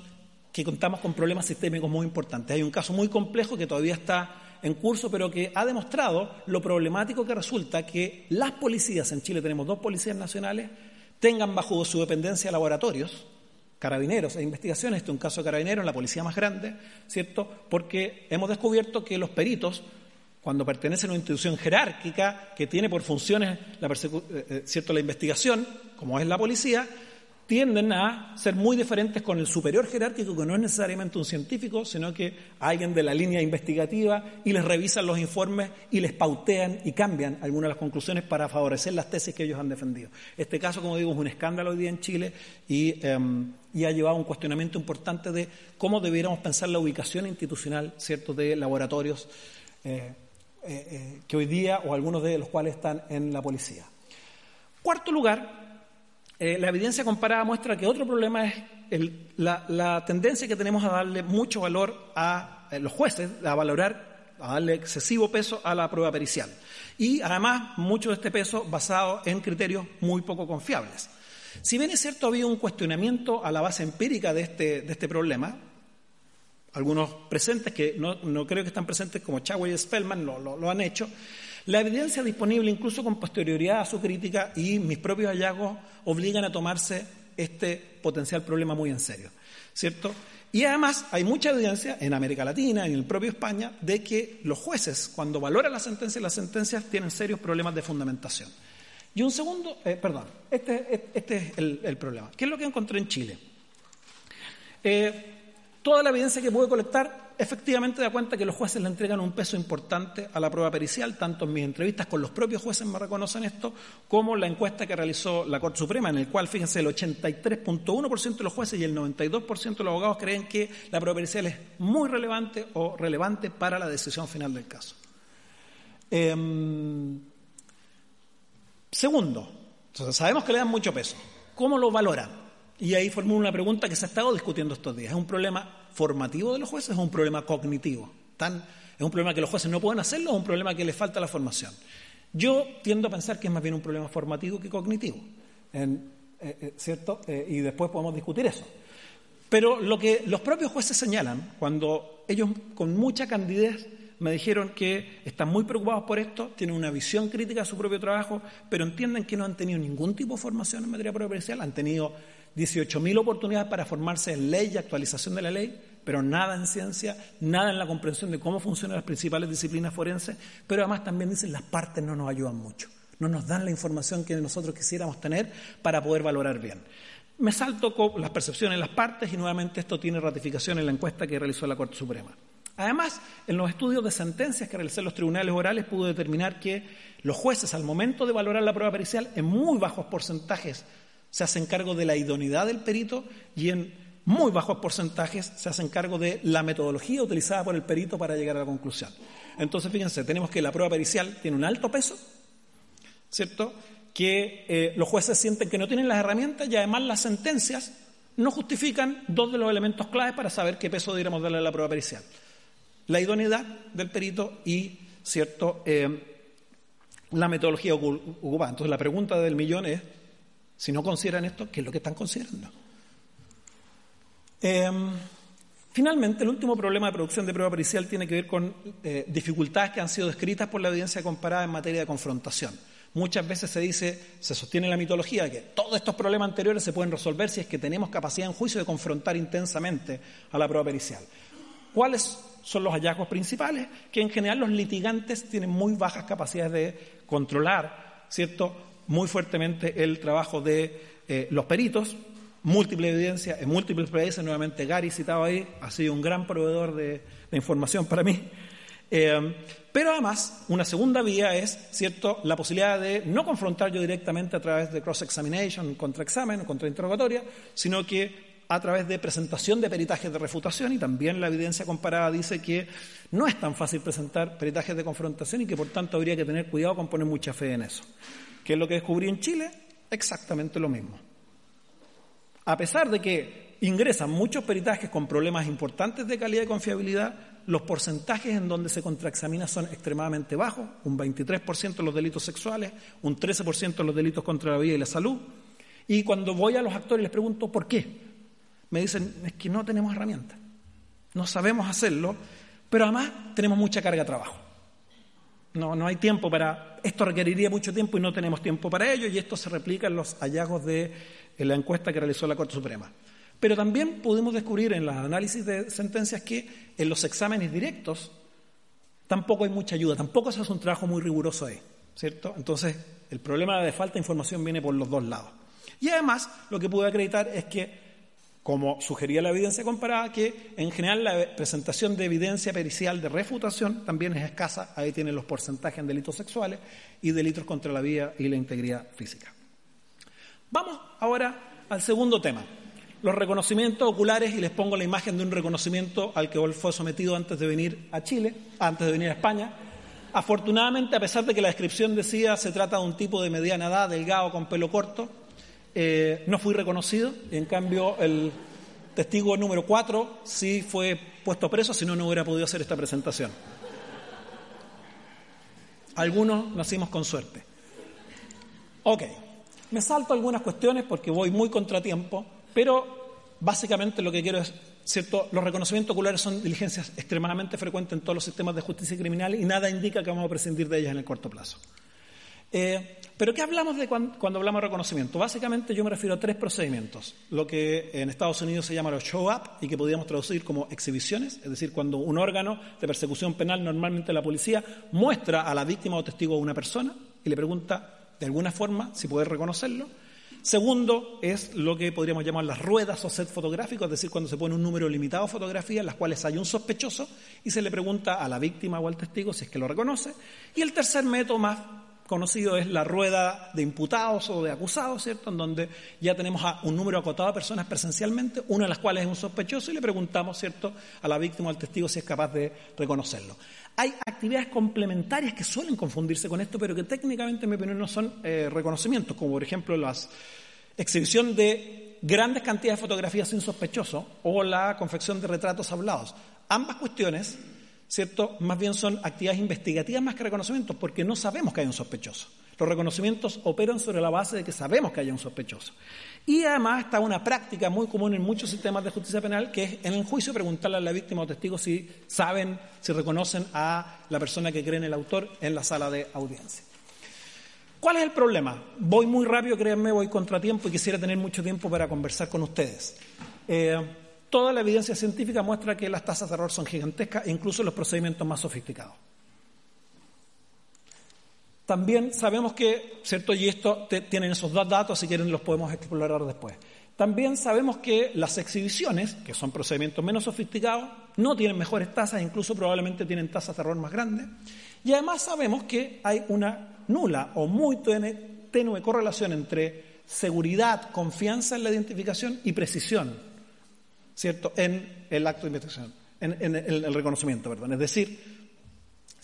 que contamos con problemas sistémicos muy importantes. Hay un caso muy complejo que todavía está en curso, pero que ha demostrado lo problemático que resulta que las policías, en Chile tenemos dos policías nacionales, tengan bajo su dependencia laboratorios carabineros e investigaciones, este es un caso de carabineros, la policía más grande, ¿cierto? Porque hemos descubierto que los peritos, cuando pertenecen a una institución jerárquica que tiene por funciones la, eh, eh, ¿cierto? la investigación, como es la policía, tienden a ser muy diferentes con el superior jerárquico, que no es necesariamente un científico, sino que alguien de la línea investigativa, y les revisan los informes y les pautean y cambian algunas de las conclusiones para favorecer las tesis que ellos han defendido. Este caso, como digo, es un escándalo hoy día en Chile y, em, ha llevado a un cuestionamiento importante de cómo debiéramos pensar la ubicación institucional ¿cierto? de laboratorios eh, eh, eh, que hoy día, o algunos de los cuales están en la policía. Cuarto lugar, eh, la evidencia comparada muestra que otro problema es la, tendencia que tenemos a darle mucho valor a los jueces, a valorar, a darle excesivo peso a la prueba pericial. Y además, mucho de este peso basado en criterios muy poco confiables. Si bien es cierto, ha habido un cuestionamiento a la base empírica de este, de este problema, algunos presentes, que no, creo que están presentes como Chagüey y Spellman, lo han hecho, la evidencia disponible, incluso con posterioridad a su crítica, y mis propios hallazgos obligan a tomarse este potencial problema muy en serio, ¿cierto? Y además hay mucha evidencia en América Latina, en el propio España, de que los jueces, cuando valoran las sentencias, las sentencias tienen serios problemas de fundamentación. Y un segundo, eh, perdón, este, este es el, problema. ¿Qué es lo que encontré en Chile? Eh, toda la evidencia que pude colectar efectivamente da cuenta que los jueces le entregan un peso importante a la prueba pericial, tanto en mis entrevistas con los propios jueces me reconocen esto, como la encuesta que realizó la Corte Suprema, en el cual, fíjense, el 83.1% de los jueces y el 92% de los abogados creen que la prueba pericial es muy relevante o relevante para la decisión final del caso. Em, segundo, sabemos que le dan mucho peso. ¿Cómo lo valoran? Y ahí formulo una pregunta que se ha estado discutiendo estos días. ¿Es un problema formativo de los jueces o es un problema cognitivo? ¿Es un problema que los jueces no pueden hacerlo o es un problema que les falta la formación? Yo tiendo a pensar que es más bien un problema formativo que cognitivo. Eh, eh, ¿Cierto? Eh, y después podemos discutir eso. Pero lo que los propios jueces señalan, cuando ellos con mucha candidez me dijeron que están muy preocupados por esto, tienen una visión crítica de su propio trabajo, pero entienden que no han tenido ningún tipo de formación en materia provincial, han tenido 18.000 oportunidades para formarse en ley y actualización de la ley, pero nada en ciencia, nada en la comprensión de cómo funcionan las principales disciplinas forenses, pero además también dicen las partes no nos ayudan mucho, no nos dan la información que nosotros quisiéramos tener para poder valorar bien. Me salto con las percepciones de las partes y nuevamente esto tiene ratificación en la encuesta que realizó la Corte Suprema. Además, en los estudios de sentencias que realicé en los tribunales orales pude determinar que los jueces al momento de valorar la prueba pericial en muy bajos porcentajes se hacen cargo de la idoneidad del perito y en muy bajos porcentajes se hacen cargo de la metodología utilizada por el perito para llegar a la conclusión. Entonces, fíjense, tenemos que la prueba pericial tiene un alto peso, ¿cierto? Que eh, los jueces sienten que no tienen las herramientas y además las sentencias no justifican dos de los elementos claves para saber qué peso deberíamos darle a la prueba pericial. La idoneidad del perito y, ¿cierto?, eh, la metodología ocupada. Entonces, la pregunta del millón es, si no consideran esto, ¿qué es lo que están considerando? Em, finalmente, el último problema de producción de prueba pericial tiene que ver con eh, dificultades que han sido descritas por la evidencia comparada en materia de confrontación. Muchas veces se dice, se sostiene la mitología, que todos estos problemas anteriores se pueden resolver si es que tenemos capacidad en juicio de confrontar intensamente a la prueba pericial. ¿Cuáles son los hallazgos principales? Que en general los litigantes tienen muy bajas capacidades de controlar, ¿cierto? Muy fuertemente el trabajo de eh, los peritos, múltiple evidencia, en múltiples países, nuevamente Gary citado ahí, ha sido un gran proveedor de, información para mí. Eh, pero además, una segunda vía es, ¿cierto?, la posibilidad de no confrontar yo directamente a través de cross-examination, contra-examen o contra-interrogatoria, sino que a través de presentación de peritajes de refutación y también la evidencia comparada dice que no es tan fácil presentar peritajes de confrontación y que por tanto habría que tener cuidado con poner mucha fe en eso. ¿Qué es lo que descubrí en Chile? Exactamente lo mismo. A pesar de que ingresan muchos peritajes con problemas importantes de calidad y confiabilidad, los porcentajes en donde se contraexamina son extremadamente bajos, un 23% en los delitos sexuales, un 13% en los delitos contra la vida y la salud. Y cuando voy a los actores les pregunto por qué, me dicen, es que no tenemos herramientas, no sabemos hacerlo, pero además tenemos mucha carga de trabajo. No, no hay tiempo para. Esto requeriría mucho tiempo y no tenemos tiempo para ello, y esto se replica en los hallazgos de la encuesta que realizó la Corte Suprema. Pero también pudimos descubrir en los análisis de sentencias que en los exámenes directos tampoco hay mucha ayuda, tampoco se hace un trabajo muy riguroso ahí, ¿cierto? Entonces, el problema de falta de información viene por los dos lados. Y además, lo que pude acreditar es que, como sugería la evidencia comparada, que en general la presentación de evidencia pericial de refutación también es escasa. Ahí tienen los porcentajes en delitos sexuales y delitos contra la vida y la integridad física. Vamos ahora al segundo tema, los reconocimientos oculares y les pongo la imagen de un reconocimiento al que fue sometido antes de venir a Chile, antes de venir a España. Afortunadamente, a pesar de que la descripción decía se trata de un tipo de mediana edad, delgado, con pelo corto, eh, no fui reconocido. En cambio, el testigo número 4 sí fue puesto preso, si no, no hubiera podido hacer esta presentación. Algunos nacimos con suerte. Ok. Me salto algunas cuestiones porque voy muy contratiempo, pero básicamente lo que quiero es, ¿cierto? Los reconocimientos oculares son diligencias extremadamente frecuentes en todos los sistemas de justicia criminal y nada indica que vamos a prescindir de ellas en el corto plazo. Eh, pero ¿qué hablamos de cuando, hablamos de reconocimiento? Básicamente yo me refiero a tres procedimientos. Lo que en Estados Unidos se llama los show-up y que podríamos traducir como exhibiciones, es decir, cuando un órgano de persecución penal, normalmente la policía, muestra a la víctima o testigo a una persona y le pregunta de alguna forma, si puede reconocerlo. Segundo es lo que podríamos llamar las ruedas o set fotográficos, es decir, cuando se pone un número limitado de fotografías en las cuales hay un sospechoso y se le pregunta a la víctima o al testigo si es que lo reconoce. Y el tercer método más conocido es la rueda de imputados o de acusados, ¿cierto? En donde ya tenemos a un número acotado de personas presencialmente, una de las cuales es un sospechoso, y le preguntamos, ¿cierto?, a la víctima o al testigo si es capaz de reconocerlo. Hay actividades complementarias que suelen confundirse con esto, pero que técnicamente, en mi opinión, no son eh, reconocimientos, como por ejemplo la exhibición de grandes cantidades de fotografías sin sospechoso o la confección de retratos hablados. Ambas cuestiones ¿cierto? Más bien son actividades investigativas más que reconocimientos, porque no sabemos que hay un sospechoso. Los reconocimientos operan sobre la base de que sabemos que hay un sospechoso. Y además está una práctica muy común en muchos sistemas de justicia penal, que es en el juicio preguntarle a la víctima o testigo si saben, si reconocen a la persona que cree en el autor en la sala de audiencia. ¿Cuál es el problema? Voy muy rápido, créanme, voy contratiempo y quisiera tener mucho tiempo para conversar con ustedes. Eh, Toda la evidencia científica muestra que las tasas de error son gigantescas, incluso los procedimientos más sofisticados. También sabemos que, ¿cierto? Y esto tienen esos dos datos, si quieren los podemos explorar después. También sabemos que las exhibiciones, que son procedimientos menos sofisticados, no tienen mejores tasas, incluso probablemente tienen tasas de error más grandes. Y además sabemos que hay una nula o muy tenue correlación entre seguridad, confianza en la identificación y precisión ¿cierto?, en el acto de investigación, en, el, reconocimiento, perdón. Es decir,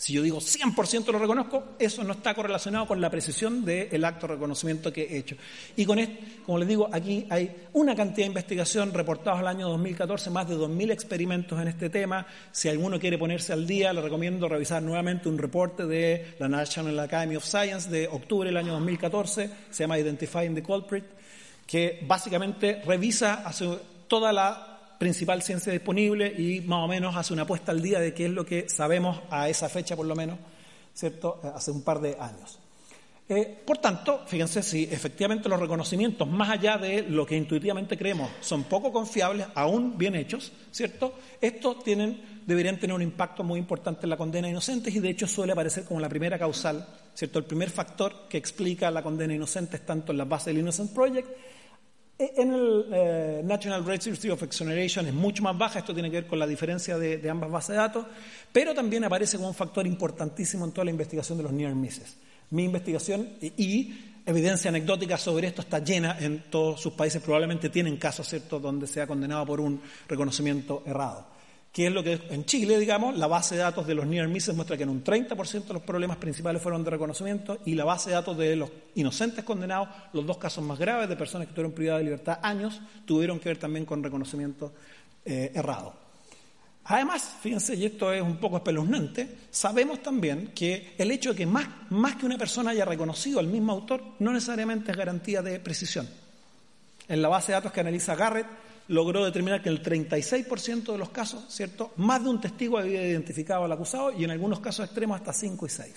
si yo digo 100% lo reconozco, eso no está correlacionado con la precisión del acto de reconocimiento que he hecho. Y con esto, como les digo, aquí hay una cantidad de investigación reportados al año 2014, más de 2.000 experimentos en este tema. Si alguno quiere ponerse al día, le recomiendo revisar nuevamente un reporte de la National Academy of Science de octubre del año 2014, se llama Identifying the Culprit, que básicamente revisa toda la principal ciencia disponible y más o menos hace una apuesta al día de qué es lo que sabemos a esa fecha, por lo menos, ¿cierto? Hace un par de años. Eh, por tanto, fíjense, si efectivamente los reconocimientos, más allá de lo que intuitivamente creemos, son poco confiables, aún bien hechos, ¿cierto? Estos tienen, deberían tener un impacto muy importante en la condena de inocentes y de hecho suele aparecer como la primera causal, ¿cierto? El primer factor que explica la condena de inocentes tanto en las bases del Innocent Project en el eh, National Registry of Exoneration es mucho más baja, esto tiene que ver con la diferencia de, ambas bases de datos, pero también aparece como un factor importantísimo en toda la investigación de los near misses. Mi investigación y, evidencia anecdótica sobre esto está llena en todos sus países, probablemente tienen casos ¿cierto? donde se ha condenado por un reconocimiento errado que es lo que en Chile, digamos, la base de datos de los near misses muestra que en un 30% de los problemas principales fueron de reconocimiento y la base de datos de los inocentes condenados, los dos casos más graves de personas que estuvieron privadas de libertad años, tuvieron que ver también con reconocimiento eh, errado. Además, fíjense, y esto es un poco espeluznante, sabemos también que el hecho de que más, más que una persona haya reconocido al mismo autor no necesariamente es garantía de precisión. En la base de datos que analiza Garrett, logró determinar que en el 36% de los casos, ¿cierto? Más de un testigo había identificado al acusado y en algunos casos extremos hasta 5 y 6.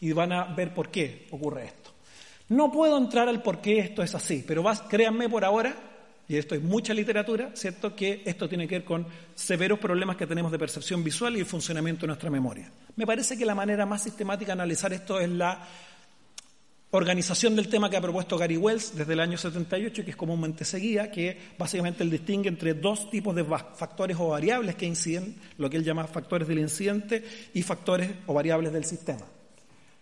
Y van a ver por qué ocurre esto. No puedo entrar al por qué esto es así, pero créanme por ahora, y esto es mucha literatura, ¿cierto? Que esto tiene que ver con severos problemas que tenemos de percepción visual y el funcionamiento de nuestra memoria. Me parece que la manera más sistemática de analizar esto es la organización del tema que ha propuesto Gary Wells desde el año 78, que es comúnmente seguida, que básicamente él distingue entre dos tipos de factores o variables que inciden, lo que él llama factores del incidente y factores o variables del sistema.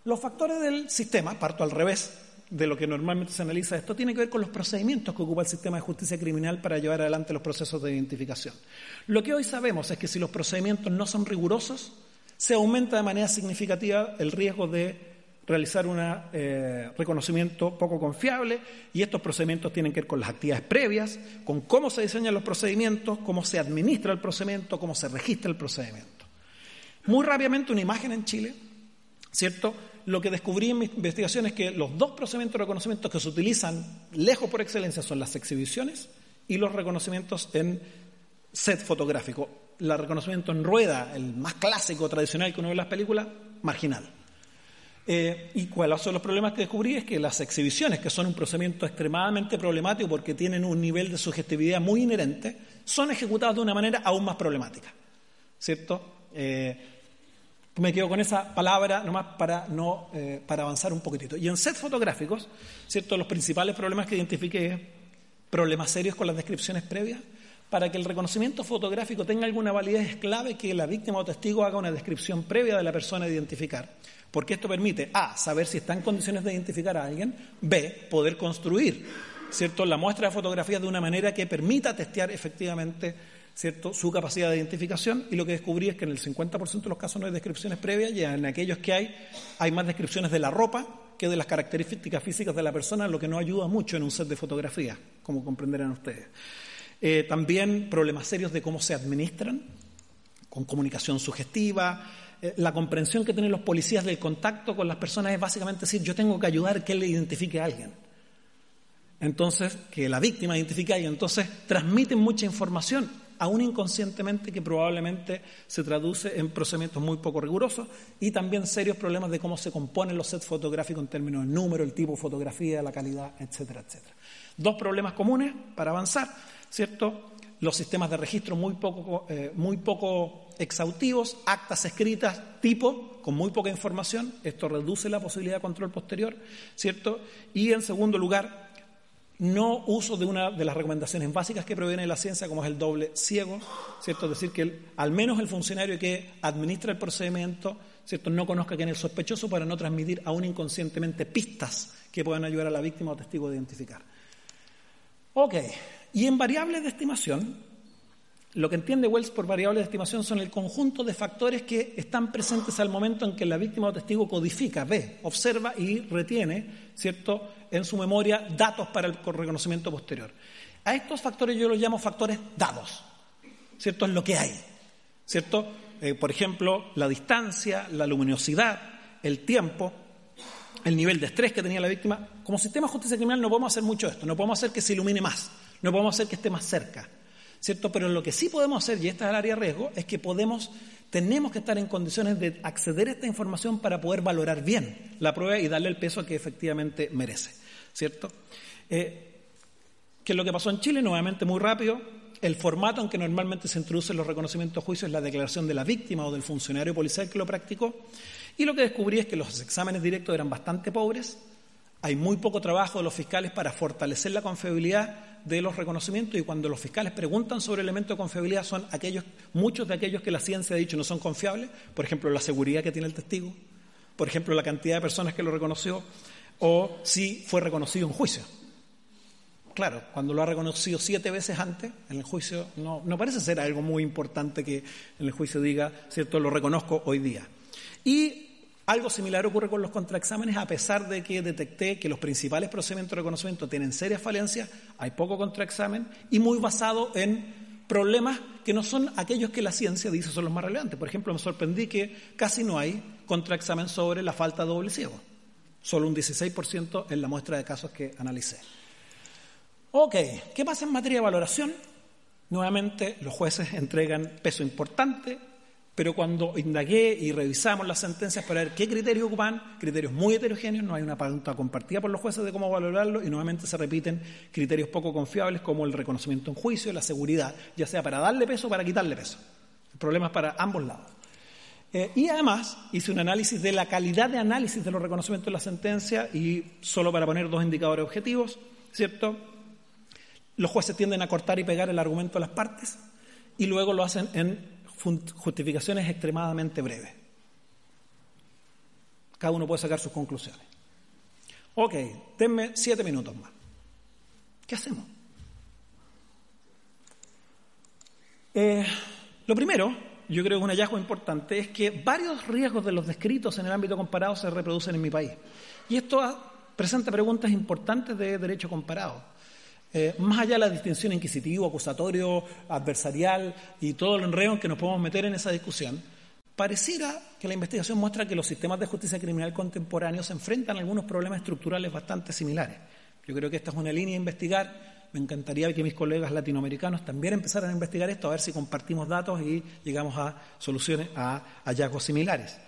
Los factores del sistema, parto al revés de lo que normalmente se analiza esto, tiene que ver con los procedimientos que ocupa el sistema de justicia criminal para llevar adelante los procesos de identificación. Lo que hoy sabemos es que si los procedimientos no son rigurosos, se aumenta de manera significativa el riesgo de realizar un eh, reconocimiento poco confiable y estos procedimientos tienen que ver con las actividades previas, con cómo se diseñan los procedimientos, cómo se administra el procedimiento, cómo se registra el procedimiento. Muy rápidamente una imagen en Chile, ¿cierto? Lo que descubrí en mi investigación es que los dos procedimientos de reconocimiento que se utilizan lejos por excelencia son las exhibiciones y los reconocimientos en set fotográfico. El reconocimiento en rueda, el más clásico, tradicional que uno ve en las películas, marginal. Eh, y cuáles son los problemas que descubrí es que las exhibiciones, que son un procedimiento extremadamente problemático porque tienen un nivel de sugestividad muy inherente, son ejecutadas de una manera aún más problemática. ¿Cierto? Eh, me quedo con esa palabra nomás para, no, eh, para avanzar un poquitito. Y en sets fotográficos, ¿cierto? los principales problemas que identifiqué, problemas serios con las descripciones previas, para que el reconocimiento fotográfico tenga alguna validez es clave que la víctima o testigo haga una descripción previa de la persona a identificar porque esto permite, A, saber si está en condiciones de identificar a alguien, B, poder construir ¿cierto? la muestra de fotografías de una manera que permita testear efectivamente ¿cierto? su capacidad de identificación y lo que descubrí es que en el 50% de los casos no hay descripciones previas y en aquellos que hay hay más descripciones de la ropa que de las características físicas de la persona, lo que no ayuda mucho en un set de fotografías, como comprenderán ustedes. Eh, también problemas serios de cómo se administran, con comunicación sugestiva, la comprensión que tienen los policías del contacto con las personas es básicamente decir, yo tengo que ayudar que él identifique a alguien. Entonces, que la víctima identifique a alguien. Entonces, transmiten mucha información, aún inconscientemente, que probablemente se traduce en procedimientos muy poco rigurosos y también serios problemas de cómo se componen los sets fotográficos en términos de número, el tipo de fotografía, la calidad, etcétera, etcétera. Dos problemas comunes para avanzar, ¿cierto? Los sistemas de registro muy poco, eh, muy poco exhaustivos, actas escritas tipo, con muy poca información, esto reduce la posibilidad de control posterior, ¿cierto? Y en segundo lugar, no uso de una de las recomendaciones básicas que proviene de la ciencia, como es el doble ciego, ¿cierto? Es decir, que al menos el funcionario que administra el procedimiento, ¿cierto? No conozca quién es el sospechoso para no transmitir aún inconscientemente pistas que puedan ayudar a la víctima o testigo a identificar. Ok, y en variables de estimación, lo que entiende Wells por variable de estimación son el conjunto de factores que están presentes al momento en que la víctima o testigo codifica, ve, observa y retiene, ¿cierto?, en su memoria datos para el reconocimiento posterior. A estos factores yo los llamo factores dados, ¿cierto? Es lo que hay, ¿cierto? Eh, por ejemplo, la distancia, la luminosidad, el tiempo, el nivel de estrés que tenía la víctima. Como sistema de justicia criminal no podemos hacer mucho esto, no podemos hacer que se ilumine más, no podemos hacer que esté más cerca. ¿Cierto? Pero lo que sí podemos hacer, y esta es el área de riesgo, es que podemos, tenemos que estar en condiciones de acceder a esta información para poder valorar bien la prueba y darle el peso que efectivamente merece, ¿cierto? Eh, ¿Qué es lo que pasó en Chile? Nuevamente muy rápido. El formato en que normalmente se introducen los reconocimientos juicios es la declaración de la víctima o del funcionario policial que lo practicó. Y lo que descubrí es que los exámenes directos eran bastante pobres, hay muy poco trabajo de los fiscales para fortalecer la confiabilidad de los reconocimientos y cuando los fiscales preguntan sobre elementos de confiabilidad son aquellos, muchos de aquellos que la ciencia ha dicho no son confiables, por ejemplo, la seguridad que tiene el testigo, por ejemplo, la cantidad de personas que lo reconoció o si fue reconocido en juicio. Claro, cuando lo ha reconocido siete veces antes, en el juicio no, no parece ser algo muy importante que en el juicio diga, cierto, lo reconozco hoy día. Y algo similar ocurre con los contraexámenes, a pesar de que detecté que los principales procedimientos de reconocimiento tienen serias falencias, hay poco contraexamen y muy basado en problemas que no son aquellos que la ciencia dice son los más relevantes. Por ejemplo, me sorprendí que casi no hay contraexamen sobre la falta de doble ciego, solo un 16% en la muestra de casos que analicé. Ok, ¿qué pasa en materia de valoración? Nuevamente, los jueces entregan peso importante pero cuando indagué y revisamos las sentencias para ver qué criterios ocupan, criterios muy heterogéneos, no hay una pauta compartida por los jueces de cómo valorarlo y nuevamente se repiten criterios poco confiables como el reconocimiento en juicio, la seguridad, ya sea para darle peso o para quitarle peso. El problema es para ambos lados. Eh, y además hice un análisis de la calidad de análisis de los reconocimientos de la sentencia y solo para poner dos indicadores objetivos, ¿cierto? Los jueces tienden a cortar y pegar el argumento de las partes y luego lo hacen en justificaciones extremadamente breves. Cada uno puede sacar sus conclusiones. Ok, denme siete minutos más. ¿Qué hacemos? Eh, lo primero, yo creo que un hallazgo importante, es que varios riesgos de los descritos en el ámbito comparado se reproducen en mi país. Y esto presenta preguntas importantes de derecho comparado. Eh, más allá de la distinción inquisitivo, acusatorio, adversarial y todo el enredo en que nos podemos meter en esa discusión, pareciera que la investigación muestra que los sistemas de justicia criminal contemporáneos se enfrentan a algunos problemas estructurales bastante similares. Yo creo que esta es una línea a investigar me encantaría que mis colegas latinoamericanos también empezaran a investigar esto, a ver si compartimos datos y llegamos a soluciones, a hallazgos similares.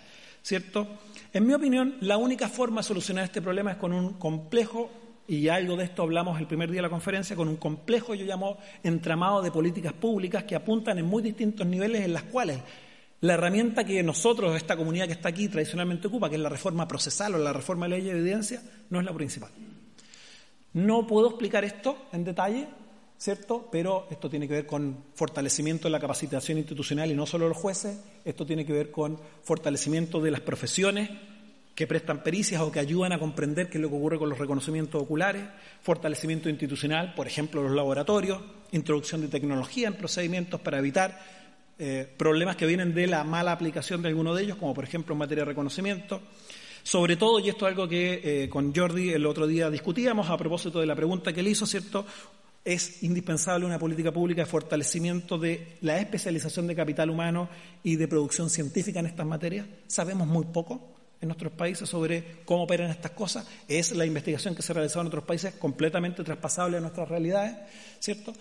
¿Cierto? En mi opinión, la única forma de solucionar este problema es con un complejo, y algo de esto hablamos el primer día de la conferencia, con un complejo, yo llamo, entramado de políticas públicas que apuntan en muy distintos niveles en las cuales la herramienta que nosotros, esta comunidad que está aquí, tradicionalmente ocupa, que es la reforma procesal o la reforma de ley de evidencia, no es la principal. No puedo explicar esto en detalle, ¿cierto? Pero esto tiene que ver con fortalecimiento de la capacitación institucional y no solo los jueces, esto tiene que ver con fortalecimiento de las profesiones que prestan pericias o que ayudan a comprender qué es lo que ocurre con los reconocimientos oculares, fortalecimiento institucional, por ejemplo, los laboratorios, introducción de tecnología en procedimientos para evitar eh, problemas que vienen de la mala aplicación de alguno de ellos, como por ejemplo en materia de reconocimiento, sobre todo, y esto es algo que eh, con Jordi el otro día discutíamos a propósito de la pregunta que él hizo, ¿cierto? Es indispensable una política pública de fortalecimiento de la especialización de capital humano y de producción científica en estas materias. Sabemos muy poco en nuestros países sobre cómo operan estas cosas. Es la investigación que se ha realizado en otros países completamente traspasable a nuestras realidades, ¿cierto?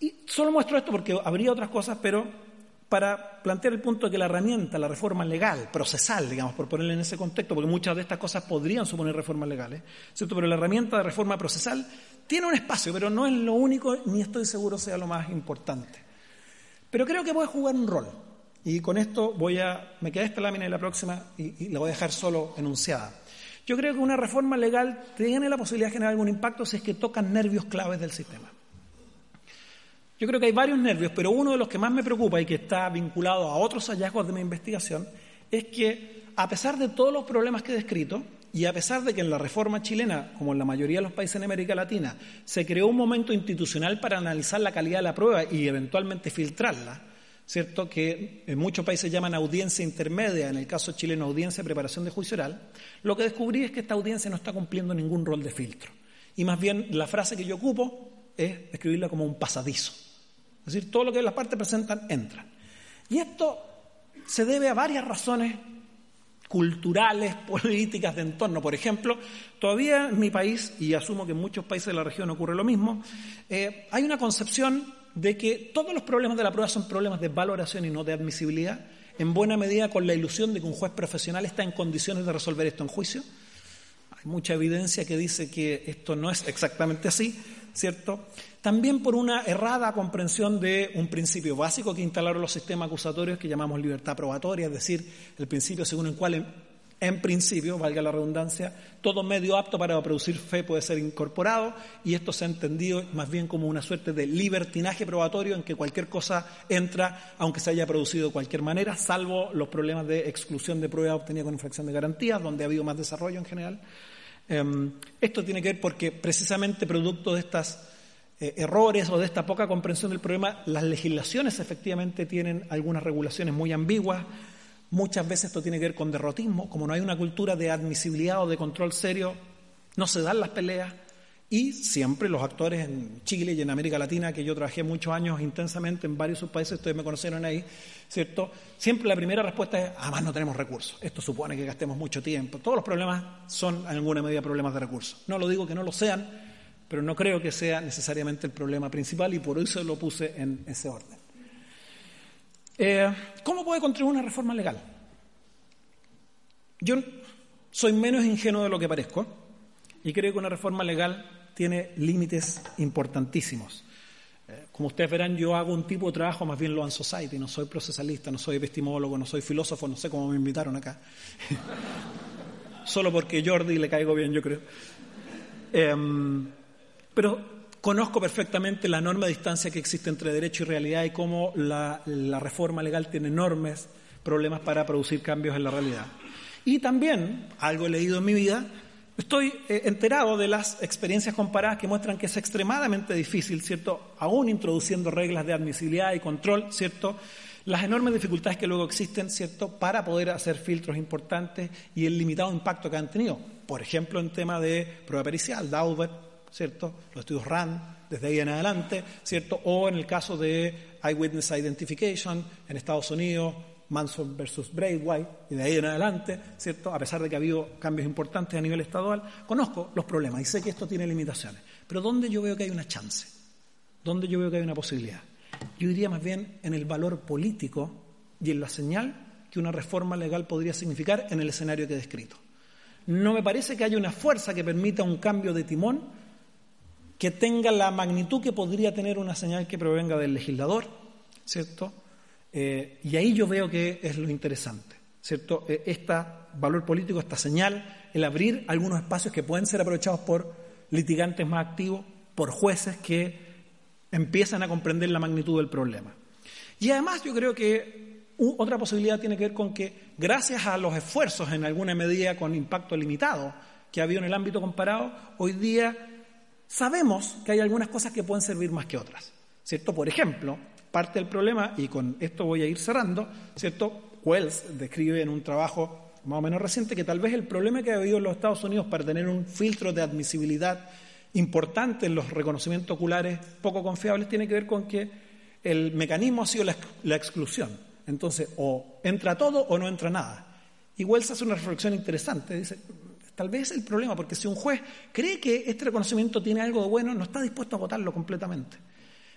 Y solo muestro esto porque habría otras cosas, pero para plantear el punto de que la herramienta, la reforma legal, procesal, digamos, por ponerle en ese contexto, porque muchas de estas cosas podrían suponer reformas legales, ¿cierto? Pero la herramienta de reforma procesal tiene un espacio, pero no es lo único, ni estoy seguro sea lo más importante. Pero creo que puede jugar un rol. Y con esto voy a, me queda esta lámina y la próxima y, y la voy a dejar solo enunciada. Yo creo que una reforma legal tiene la posibilidad de generar algún impacto si es que tocan nervios claves del sistema. Yo creo que hay varios nervios, pero uno de los que más me preocupa y que está vinculado a otros hallazgos de mi investigación es que, a pesar de todos los problemas que he descrito, y a pesar de que en la reforma chilena, como en la mayoría de los países en América Latina, se creó un momento institucional para analizar la calidad de la prueba y eventualmente filtrarla, ¿cierto? Que en muchos países llaman audiencia intermedia, en el caso chileno audiencia de preparación de juicio oral, lo que descubrí es que esta audiencia no está cumpliendo ningún rol de filtro. Y más bien la frase que yo ocupo es escribirla como un pasadizo. Es decir, todo lo que las partes presentan entra. Y esto se debe a varias razones culturales, políticas de entorno. Por ejemplo, todavía en mi país, y asumo que en muchos países de la región ocurre lo mismo, eh, hay una concepción de que todos los problemas de la prueba son problemas de valoración y no de admisibilidad, en buena medida con la ilusión de que un juez profesional está en condiciones de resolver esto en juicio. Hay mucha evidencia que dice que esto no es exactamente así, ¿cierto? También por una errada comprensión de un principio básico que instalaron los sistemas acusatorios que llamamos libertad probatoria, es decir, el principio según el cual, en, principio, valga la redundancia, todo medio apto para producir fe puede ser incorporado y esto se ha entendido más bien como una suerte de libertinaje probatorio en que cualquier cosa entra, aunque se haya producido de cualquier manera, salvo los problemas de exclusión de prueba obtenida con infracción de garantías, donde ha habido más desarrollo en general. Em, esto tiene que ver porque precisamente producto de estas eh, errores o de esta poca comprensión del problema, las legislaciones efectivamente tienen algunas regulaciones muy ambiguas. Muchas veces esto tiene que ver con derrotismo, como no hay una cultura de admisibilidad o de control serio, no se dan las peleas. Y siempre los actores en Chile y en América Latina, que yo trabajé muchos años intensamente en varios países, ustedes me conocieron ahí, ¿cierto? Siempre la primera respuesta es, además no tenemos recursos. Esto supone que gastemos mucho tiempo. Todos los problemas son en alguna medida problemas de recursos. No lo digo que no lo sean, pero no creo que sea necesariamente el problema principal y por eso lo puse en ese orden. Eh, ¿Cómo puede contribuir una reforma legal? Yo soy menos ingenuo de lo que parezco y creo que una reforma legal tiene límites importantísimos. Eh, como ustedes verán, yo hago un tipo de trabajo más bien lo en society, no soy procesalista, no soy epistemólogo, no soy filósofo, no sé cómo me invitaron acá. Solo porque Jordi le caigo bien, yo creo. Em, pero conozco perfectamente la enorme distancia que existe entre derecho y realidad y cómo la, reforma legal tiene enormes problemas para producir cambios en la realidad. Y también, algo he leído en mi vida, Estoy eh, enterado de las experiencias comparadas que muestran que es extremadamente difícil, ¿cierto? Aún introduciendo reglas de admisibilidad y control, ¿cierto? Las enormes dificultades que luego existen, ¿cierto? Para poder hacer filtros importantes y el limitado impacto que han tenido. Por ejemplo, en tema de prueba pericial, Daubert, ¿cierto? Los estudios RAND, desde ahí en adelante, ¿cierto? O en el caso de Eyewitness Identification en Estados Unidos, Manson versus Braithwaite y de ahí en adelante, ¿cierto? A pesar de que ha habido cambios importantes a nivel estadual, conozco los problemas y sé que esto tiene limitaciones. Pero ¿dónde yo veo que hay una chance? ¿Dónde yo veo que hay una posibilidad? Yo diría más bien en el valor político y en la señal que una reforma legal podría significar en el escenario que he descrito. No me parece que haya una fuerza que permita un cambio de timón que tenga la magnitud que podría tener una señal que provenga del legislador, ¿cierto? Eh, y ahí yo veo que es lo interesante, ¿cierto? Este valor político, esta señal, el abrir algunos espacios que pueden ser aprovechados por litigantes más activos, por jueces que empiezan a comprender la magnitud del problema. Y además yo creo que otra posibilidad tiene que ver con que gracias a los esfuerzos en alguna medida con impacto limitado que ha habido en el ámbito comparado, hoy día sabemos que hay algunas cosas que pueden servir más que otras. ¿Cierto? Por ejemplo, parte del problema, y con esto voy a ir cerrando, ¿cierto? Wells describe en un trabajo más o menos reciente que tal vez el problema que ha habido en los Estados Unidos para tener un filtro de admisibilidad importante en los reconocimientos oculares poco confiables tiene que ver con que el mecanismo ha sido la, exclusión. Entonces, o entra todo o no entra nada. Y Wells hace una reflexión interesante. Dice, tal vez es el problema, porque si un juez cree que este reconocimiento tiene algo de bueno, no está dispuesto a votarlo completamente.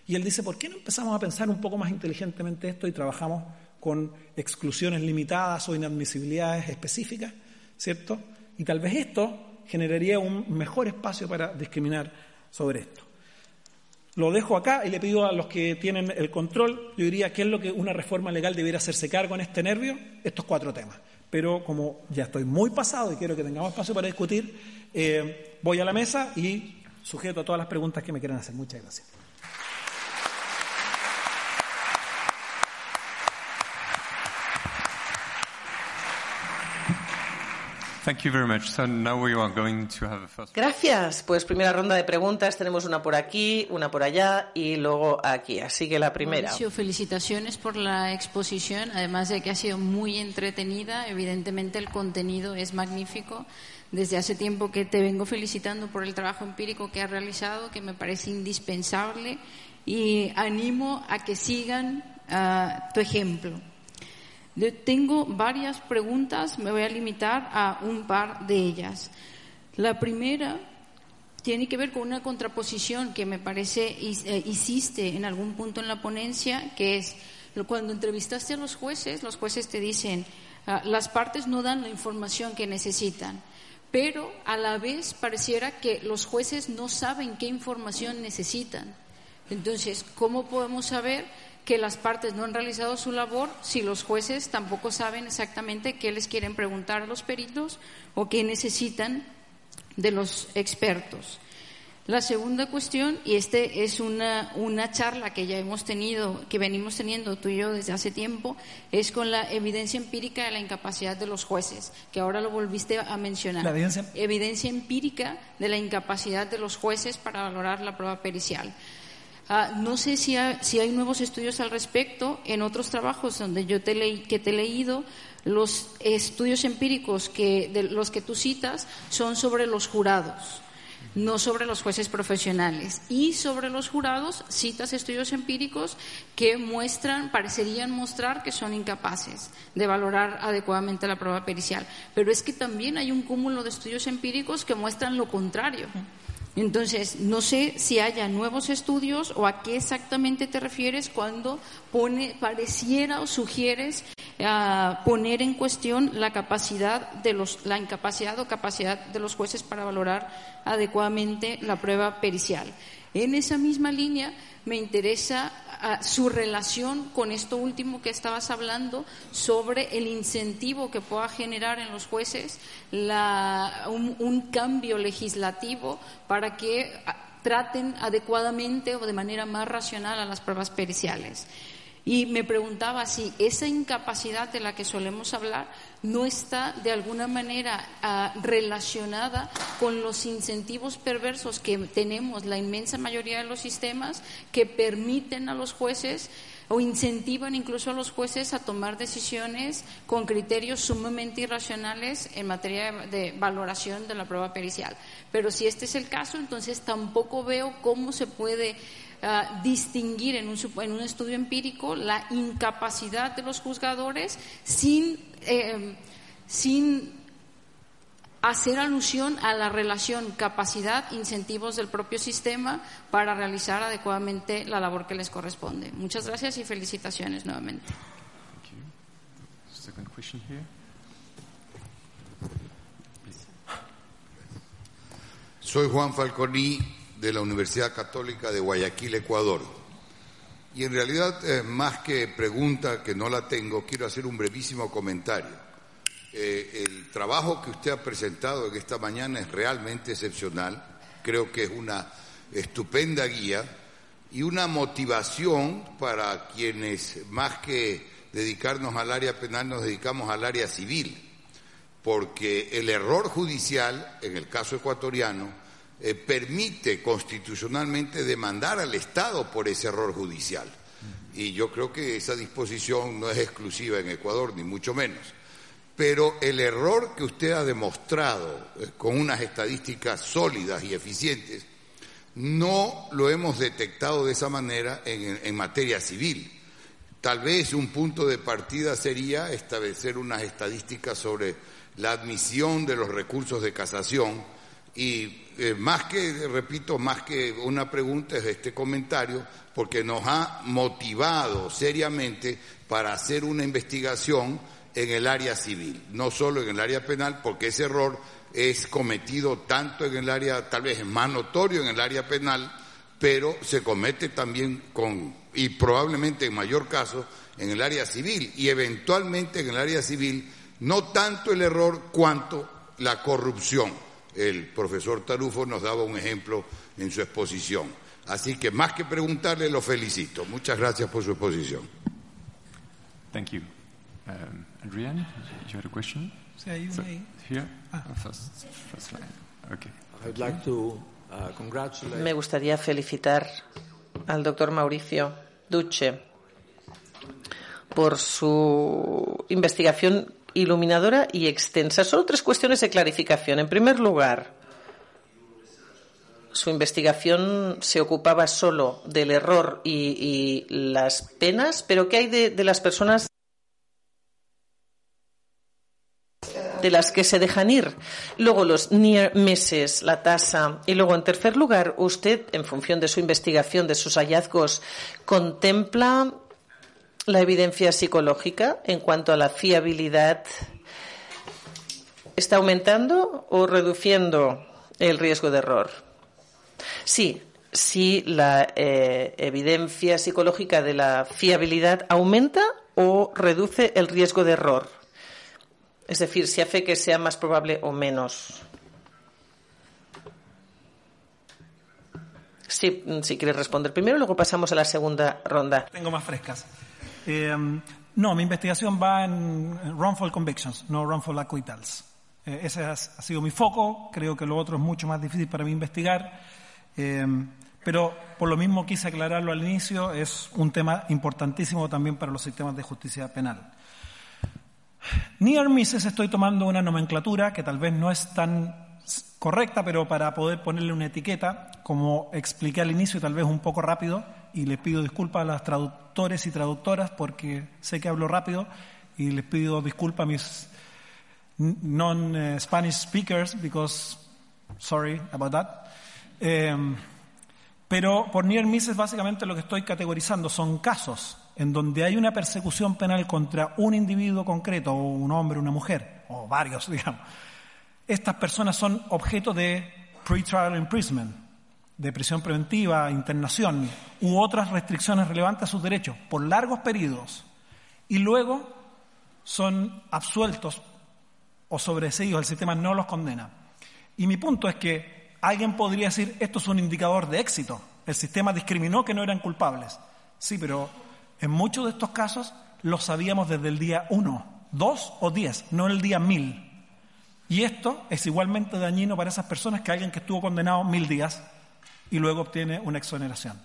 Y él dice, ¿por qué no empezamos a pensar un poco más inteligentemente esto y trabajamos con exclusiones limitadas o inadmisibilidades específicas, ¿cierto? Y tal vez esto generaría un mejor espacio para discriminar sobre esto. Lo dejo acá y le pido a los que tienen el control, yo diría, ¿qué es lo que una reforma legal debiera hacerse cargo en este nervio? Estos cuatro temas. Pero como ya estoy muy pasado y quiero que tengamos espacio para discutir, eh, voy a la mesa y sujeto a todas las preguntas que me quieran hacer. Muchas gracias. Gracias. Pues primera ronda de preguntas. Tenemos una por aquí, una por allá y luego aquí. Así que la primera. felicitaciones por la exposición. Además de que ha sido muy entretenida, evidentemente el contenido es magnífico. Desde hace tiempo que te vengo felicitando por el trabajo empírico que has realizado, que me parece indispensable y animo a que sigan ah, tu ejemplo. Tengo varias preguntas, me voy a limitar a un par de ellas. La primera tiene que ver con una contraposición que me parece eh, hiciste en algún punto en la ponencia, que es cuando entrevistaste a los jueces, los jueces te dicen, ah, las partes no dan la información que necesitan, pero a la vez pareciera que los jueces no saben qué información necesitan. Entonces, ¿cómo podemos saber que las partes no han realizado su labor si los jueces tampoco saben exactamente qué les quieren preguntar a los peritos o qué necesitan de los expertos. La segunda cuestión, y este es una, una charla que ya hemos tenido, que venimos teniendo tú y yo desde hace tiempo, es con la evidencia empírica de la incapacidad de los jueces, que ahora lo volviste a mencionar. La evidencia, evidencia empírica de la incapacidad de los jueces para valorar la prueba pericial. Ah, no sé si, hay nuevos estudios al respecto. En otros trabajos donde yo te leí, que te he leído, los estudios empíricos que, de los que tú citas son sobre los jurados, no sobre los jueces profesionales. Y sobre los jurados citas estudios empíricos que muestran, parecerían mostrar que son incapaces de valorar adecuadamente la prueba pericial. Pero es que también hay un cúmulo de estudios empíricos que muestran lo contrario. Entonces, no sé si haya nuevos estudios o a qué exactamente te refieres cuando pone, pareciera o sugieres poner en cuestión la capacidad de los, la incapacidad o capacidad de los jueces para valorar adecuadamente la prueba pericial. En esa misma línea me interesa ah, su relación con esto último que estabas hablando sobre el incentivo que pueda generar en los jueces un, cambio legislativo para que ah, traten adecuadamente o de manera más racional a las pruebas periciales. Y me preguntaba si esa incapacidad de la que solemos hablar no está de alguna manera ah, relacionada con los incentivos perversos que tenemos la inmensa mayoría de los sistemas que permiten a los jueces o incentivan incluso a los jueces a tomar decisiones con criterios sumamente irracionales en materia de valoración de la prueba pericial. Pero si este es el caso, entonces tampoco veo cómo se puede distinguir en un, en un, estudio empírico la incapacidad de los juzgadores sin, eh, sin hacer alusión a la relación capacidad-incentivos del propio sistema para realizar adecuadamente la labor que les corresponde. Muchas gracias y felicitaciones nuevamente. Soy Juan Falconi de la Universidad Católica de Guayaquil, Ecuador. Y en realidad, más que pregunta, que no la tengo, quiero hacer un brevísimo comentario. Eh, el trabajo que usted ha presentado en esta mañana es realmente excepcional. Creo que es una estupenda guía y una motivación para quienes, más que dedicarnos al área penal, nos dedicamos al área civil. Porque el error judicial, en el caso ecuatoriano, eh, permite constitucionalmente demandar al Estado por ese error judicial. Y yo creo que esa disposición no es exclusiva en Ecuador, ni mucho menos. Pero el error que usted ha demostrado eh, con unas estadísticas sólidas y eficientes, no lo hemos detectado de esa manera en, en materia civil. Tal vez un punto de partida sería establecer unas estadísticas sobre la admisión de los recursos de casación y eh, más que, repito, más que una pregunta es este comentario, porque nos ha motivado seriamente para hacer una investigación en el área civil, no solo en el área penal, porque ese error es cometido tanto en el área, tal vez es más notorio en el área penal, pero se comete también con, y probablemente en mayor caso, en el área civil, y eventualmente en el área civil, no tanto el error cuanto la corrupción el profesor Tarufo nos daba un ejemplo en su exposición. Así que más que preguntarle, lo felicito. Muchas gracias por su exposición. Thank you. Um, Adrienne, you had a question? So, here, ah. oh, first, first line. Okay. I'd like to uh, congratulate. Me gustaría felicitar al doctor Mauricio Duce por su investigación iluminadora y extensa. Solo tres cuestiones de clarificación. En primer lugar, su investigación se ocupaba solo del error y, las penas, pero ¿qué hay de, las personas de las que se dejan ir. Luego los near meses, la tasa. Y luego, en tercer lugar, usted, en función de su investigación, de sus hallazgos, contempla la evidencia psicológica en cuanto a la fiabilidad está aumentando o reduciendo el riesgo de error. Sí, sí, la eh, evidencia psicológica de la fiabilidad aumenta o reduce el riesgo de error. Es decir, si hace que sea más probable o menos. Sí, si quieres responder primero, luego pasamos a la segunda ronda. Tengo más frescas. Eh, no, mi investigación va en wrongful convictions, no wrongful acquittals. Eh, ese ha, sido mi foco, creo que lo otro es mucho más difícil para mí investigar, eh, pero por lo mismo quise aclararlo al inicio, es un tema importantísimo también para los sistemas de justicia penal. Near misses estoy tomando una nomenclatura que tal vez no es tan correcta, pero para poder ponerle una etiqueta, como expliqué al inicio, tal vez un poco rápido, y les pido disculpas a las traductores y traductoras porque sé que hablo rápido y les pido disculpas a mis non-Spanish speakers because sorry about that. Em, pero por near misses básicamente lo que estoy categorizando son casos en donde hay una persecución penal contra un individuo concreto, o un hombre, una mujer, o varios, digamos, estas personas son objeto de pre-trial imprisonment, de prisión preventiva, internación u otras restricciones relevantes a sus derechos por largos periodos y luego son absueltos o sobreseídos, el sistema no los condena. Y mi punto es que alguien podría decir, esto es un indicador de éxito, el sistema discriminó que no eran culpables. Sí, pero en muchos de estos casos lo sabíamos desde el día 1, 2 o 10, no el día 1000. Y esto es igualmente dañino para esas personas que alguien que estuvo condenado mil días y luego obtiene una exoneración.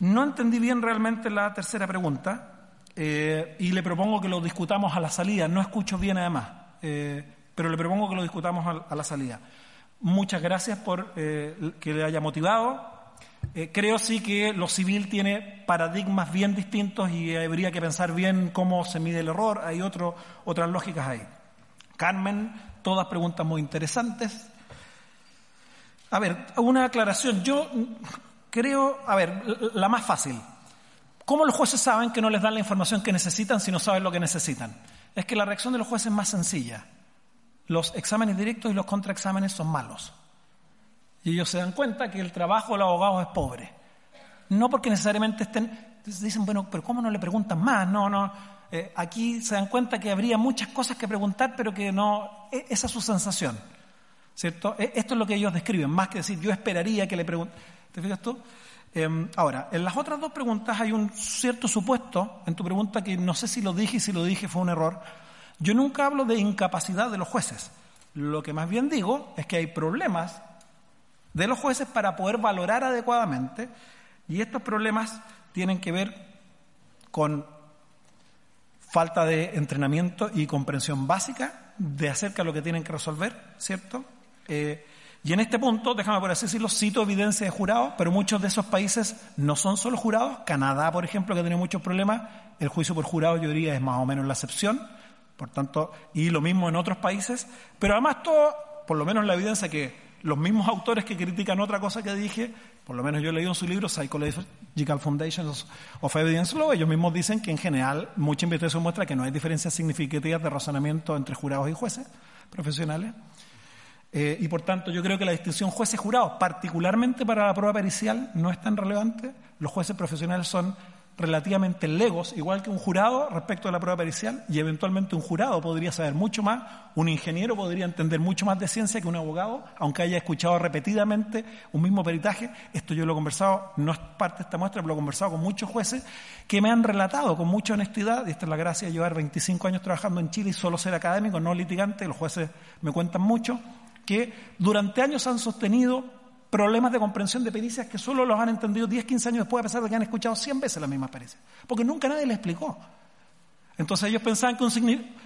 No entendí bien realmente la tercera pregunta eh, y le propongo que lo discutamos a la salida. No escucho bien además, eh, pero le propongo que lo discutamos a, la salida. Muchas gracias por eh, que le haya motivado. creo sí que lo civil tiene paradigmas bien distintos y habría que pensar bien cómo se mide el error. Hay otro, otras lógicas ahí. Carmen, todas preguntas muy interesantes. A ver, una aclaración. Yo creo, a ver, la más fácil. ¿Cómo los jueces saben que no les dan la información que necesitan si no saben lo que necesitan? Es que la reacción de los jueces es más sencilla. Los exámenes directos y los contraexámenes son malos. Y ellos se dan cuenta que el trabajo del abogado es pobre. No porque necesariamente estén, dicen, bueno, pero ¿cómo no le preguntan más? No, no. Eh, aquí se dan cuenta que habría muchas cosas que preguntar, pero que no, e, esa es su sensación. ¿Cierto? E, esto es lo que ellos describen, más que decir, yo esperaría que le pregunten. ¿Te fijas tú? Em, ahora, en las otras dos preguntas hay un cierto supuesto, en tu pregunta que no sé si lo dije y si lo dije fue un error. Yo nunca hablo de incapacidad de los jueces. Lo que más bien digo es que hay problemas de los jueces para poder valorar adecuadamente y estos problemas tienen que ver con falta de entrenamiento y comprensión básica de acerca de lo que tienen que resolver, ¿cierto? Eh, y en este punto, déjame por así decirlo, cito evidencia de jurados, pero muchos de esos países no son solo jurados. Canadá, por ejemplo, que tiene muchos problemas, el juicio por jurado yo diría es más o menos la excepción. Por tanto, y lo mismo en otros países. Pero además todo, por lo menos la evidencia que los mismos autores que critican otra cosa que dije, por lo menos yo he leído en su libro Psychological Foundations of Evidence Law, ellos mismos dicen que en general mucha investigación muestra que no hay diferencias significativas de razonamiento entre jurados y jueces profesionales. Eh, y por tanto, yo creo que la distinción jueces-jurados, particularmente para la prueba pericial, no es tan relevante. Los jueces profesionales son relativamente legos, igual que un jurado respecto a la prueba pericial, y eventualmente un jurado podría saber mucho más, un ingeniero podría entender mucho más de ciencia que un abogado, aunque haya escuchado repetidamente un mismo peritaje. Esto yo lo he conversado, no es parte de esta muestra, pero lo he conversado con muchos jueces que me han relatado con mucha honestidad, y esta es la gracia de llevar 25 años trabajando en Chile y solo ser académico, no litigante, los jueces me cuentan mucho, que durante años han sostenido problemas de comprensión de pericias que solo los han entendido 10, 15 años después, a pesar de que han escuchado 100 veces las mismas pericias. Porque nunca nadie les explicó. Entonces ellos pensaban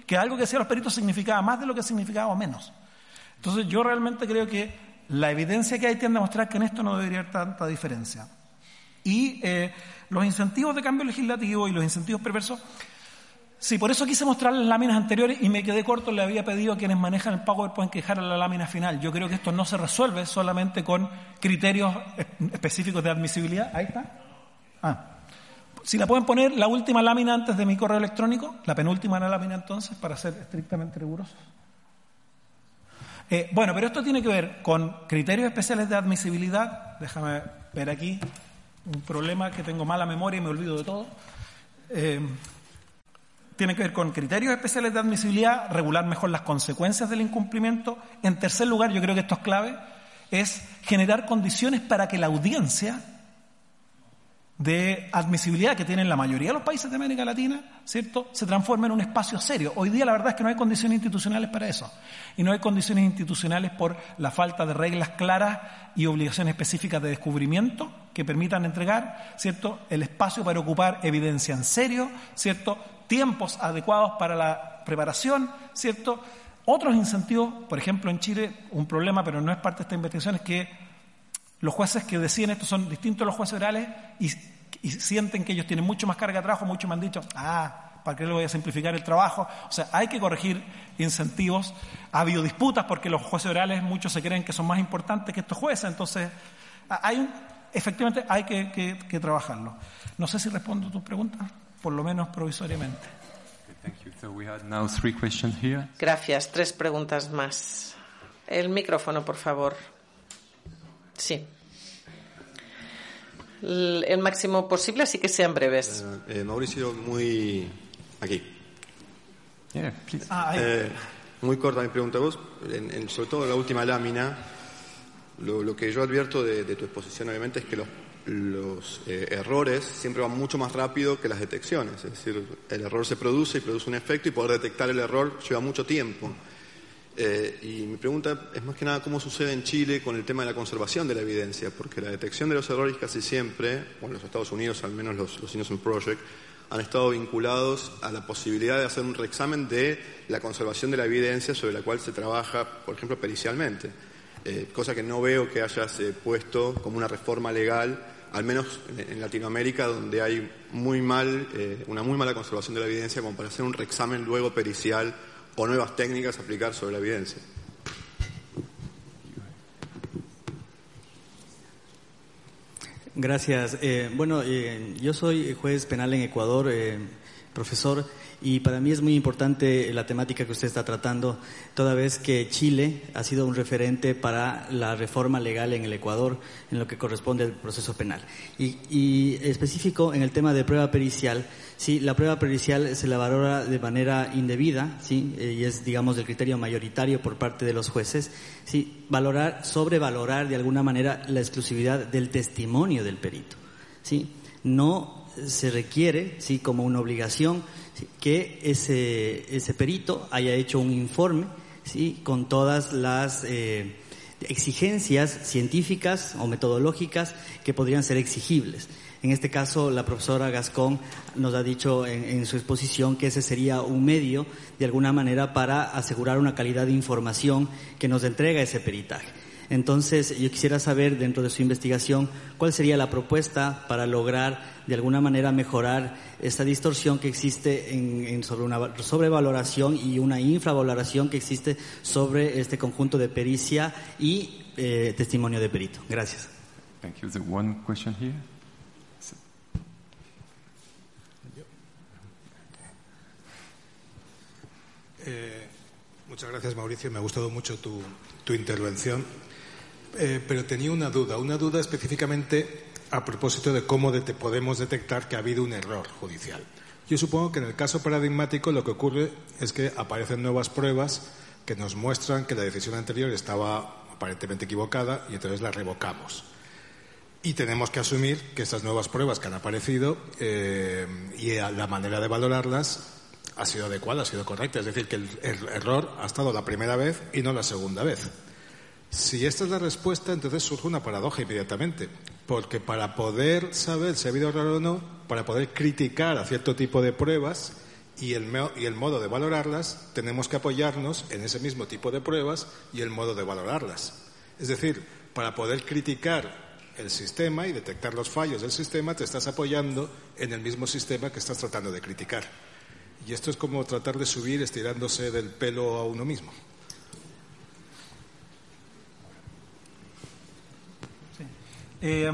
que, algo que decían los peritos significaba más de lo que significaba o menos. Entonces yo realmente creo que la evidencia que hay tiende a mostrar que en esto no debería haber tanta diferencia. Y eh, los incentivos de cambio legislativo y los incentivos perversos Sí, por eso quise mostrar las láminas anteriores y me quedé corto. Le había pedido a quienes manejan el PowerPoint que dejaran la lámina final. Yo creo que esto no se resuelve solamente con criterios específicos de admisibilidad. Ahí está. Ah. Si la pueden poner la última lámina antes de mi correo electrónico, la penúltima lámina entonces, para ser estrictamente rigurosos. Eh, bueno, pero esto tiene que ver con criterios especiales de admisibilidad. Déjame ver aquí un problema que tengo mala memoria y me olvido de todo. Eh, tiene que ver con criterios especiales de admisibilidad, regular mejor las consecuencias del incumplimiento. En tercer lugar, yo creo que esto es clave, es generar condiciones para que la audiencia de admisibilidad que tienen la mayoría de los países de América Latina, ¿cierto?, se transforme en un espacio serio. Hoy día la verdad es que no hay condiciones institucionales para eso. Y no hay condiciones institucionales por la falta de reglas claras y obligaciones específicas de descubrimiento que permitan entregar, ¿cierto?, el espacio para ocupar evidencia en serio, ¿cierto?, tiempos adecuados para la preparación, ¿cierto? Otros incentivos, por ejemplo, en Chile, un problema, pero no es parte de esta investigación, es que los jueces que deciden esto son distintos a los jueces orales y, sienten que ellos tienen mucho más carga de trabajo, muchos me han dicho, ah, ¿para qué le voy a simplificar el trabajo? O sea, hay que corregir incentivos. Ha habido disputas porque los jueces orales, muchos se creen que son más importantes que estos jueces, entonces hay efectivamente hay que, que- que trabajarlo. No sé si respondo a tus preguntas, por lo menos provisoriamente. Okay, thank you. So we had now three questions here. Gracias. Tres preguntas más. El micrófono, por favor. Sí. El, máximo posible, así que sean breves. Eh, Mauricio, muy. Aquí. Yeah, please. Ah. Eh, muy corta mi pregunta a vos. En- en- sobre todo en la última lámina, lo, lo que yo advierto de, de tu exposición, obviamente, es que los, los, eh, errores siempre van mucho más rápido que las detecciones. Es decir, el error se produce y produce un efecto y poder detectar el error lleva mucho tiempo. Eh, y mi pregunta es más que nada cómo sucede en Chile con el tema de la conservación de la evidencia, porque la detección de los errores casi siempre, o en los Estados Unidos, al menos los, los Innocent Project, han estado vinculados a la posibilidad de hacer un reexamen de la conservación de la evidencia sobre la cual se trabaja, por ejemplo, pericialmente. Eh, cosa que no veo que hayas eh, puesto como una reforma legal, al menos en, Latinoamérica, donde hay muy mal, eh, una muy mala conservación de la evidencia como para hacer un reexamen luego pericial o nuevas técnicas a aplicar sobre la evidencia. Gracias. Eh, bueno, eh, yo soy juez penal en Ecuador, eh, profesor, y para mí es muy importante la temática que usted está tratando, toda vez que Chile ha sido un referente para la reforma legal en el Ecuador en lo que corresponde al proceso penal. Y, específico en el tema de prueba pericial, sí, la prueba pericial se la valora de manera indebida, sí, eh, y es, digamos, del criterio mayoritario por parte de los jueces, sí, valorar, sobrevalorar de alguna manera la exclusividad del testimonio del perito, sí, no se requiere, sí, como una obligación, que ese, ese perito haya hecho un informe, sí, con todas las eh, exigencias científicas o metodológicas que podrían ser exigibles. En este caso, la profesora Gascón nos ha dicho en, en su exposición que ese sería un medio, de alguna manera, para asegurar una calidad de información que nos entrega ese peritaje. Entonces, yo quisiera saber, dentro de su investigación, cuál sería la propuesta para lograr, de alguna manera, mejorar esta distorsión que existe en, en sobre una sobrevaloración y una infravaloración que existe sobre este conjunto de pericia y eh, testimonio de perito. Gracias. Thank you. The one question here. Eh, muchas gracias, Mauricio. Me ha gustado mucho tu, tu intervención. Eh, pero tenía una duda, una duda específicamente a propósito de cómo de- podemos detectar que ha habido un error judicial. Yo supongo que en el caso paradigmático lo que ocurre es que aparecen nuevas pruebas que nos muestran que la decisión anterior estaba aparentemente equivocada y entonces la revocamos. Y tenemos que asumir que estas nuevas pruebas que han aparecido eh, y la manera de valorarlas ha sido adecuada, ha sido correcta. Es decir, que el, el error ha estado la primera vez y no la segunda vez. Si esta es la respuesta, entonces surge una paradoja inmediatamente. Porque para poder saber si ha habido error o no, para poder criticar a cierto tipo de pruebas y el, y el modo de valorarlas, tenemos que apoyarnos en ese mismo tipo de pruebas y el modo de valorarlas. Es decir, para poder criticar el sistema y detectar los fallos del sistema, te estás apoyando en el mismo sistema que estás tratando de criticar. Y esto es como tratar de subir estirándose del pelo a uno mismo. Eh,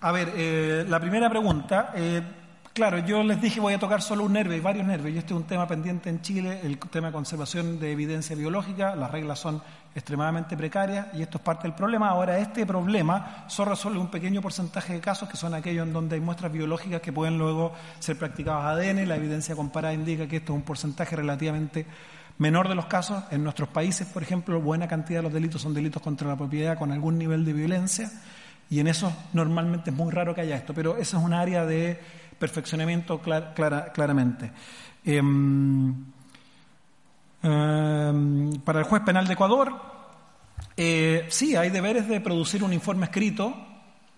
a ver, eh, la primera pregunta. eh, claro, yo les dije voy a tocar solo un nervio, hay varios nervios, y este es un tema pendiente en Chile, el tema de conservación de evidencia biológica. Las reglas son extremadamente precarias y esto es parte del problema. Ahora, este problema solo resuelve un pequeño porcentaje de casos, que son aquellos en donde hay muestras biológicas que pueden luego ser practicadas ADN. La evidencia comparada indica que esto es un porcentaje relativamente menor de los casos. En nuestros países, por ejemplo, buena cantidad de los delitos son delitos contra la propiedad con algún nivel de violencia y en eso normalmente es muy raro que haya esto, pero eso es un área de perfeccionamiento clar- clara- claramente. Em, em, para el juez penal de Ecuador, eh, sí, hay deberes de producir un informe escrito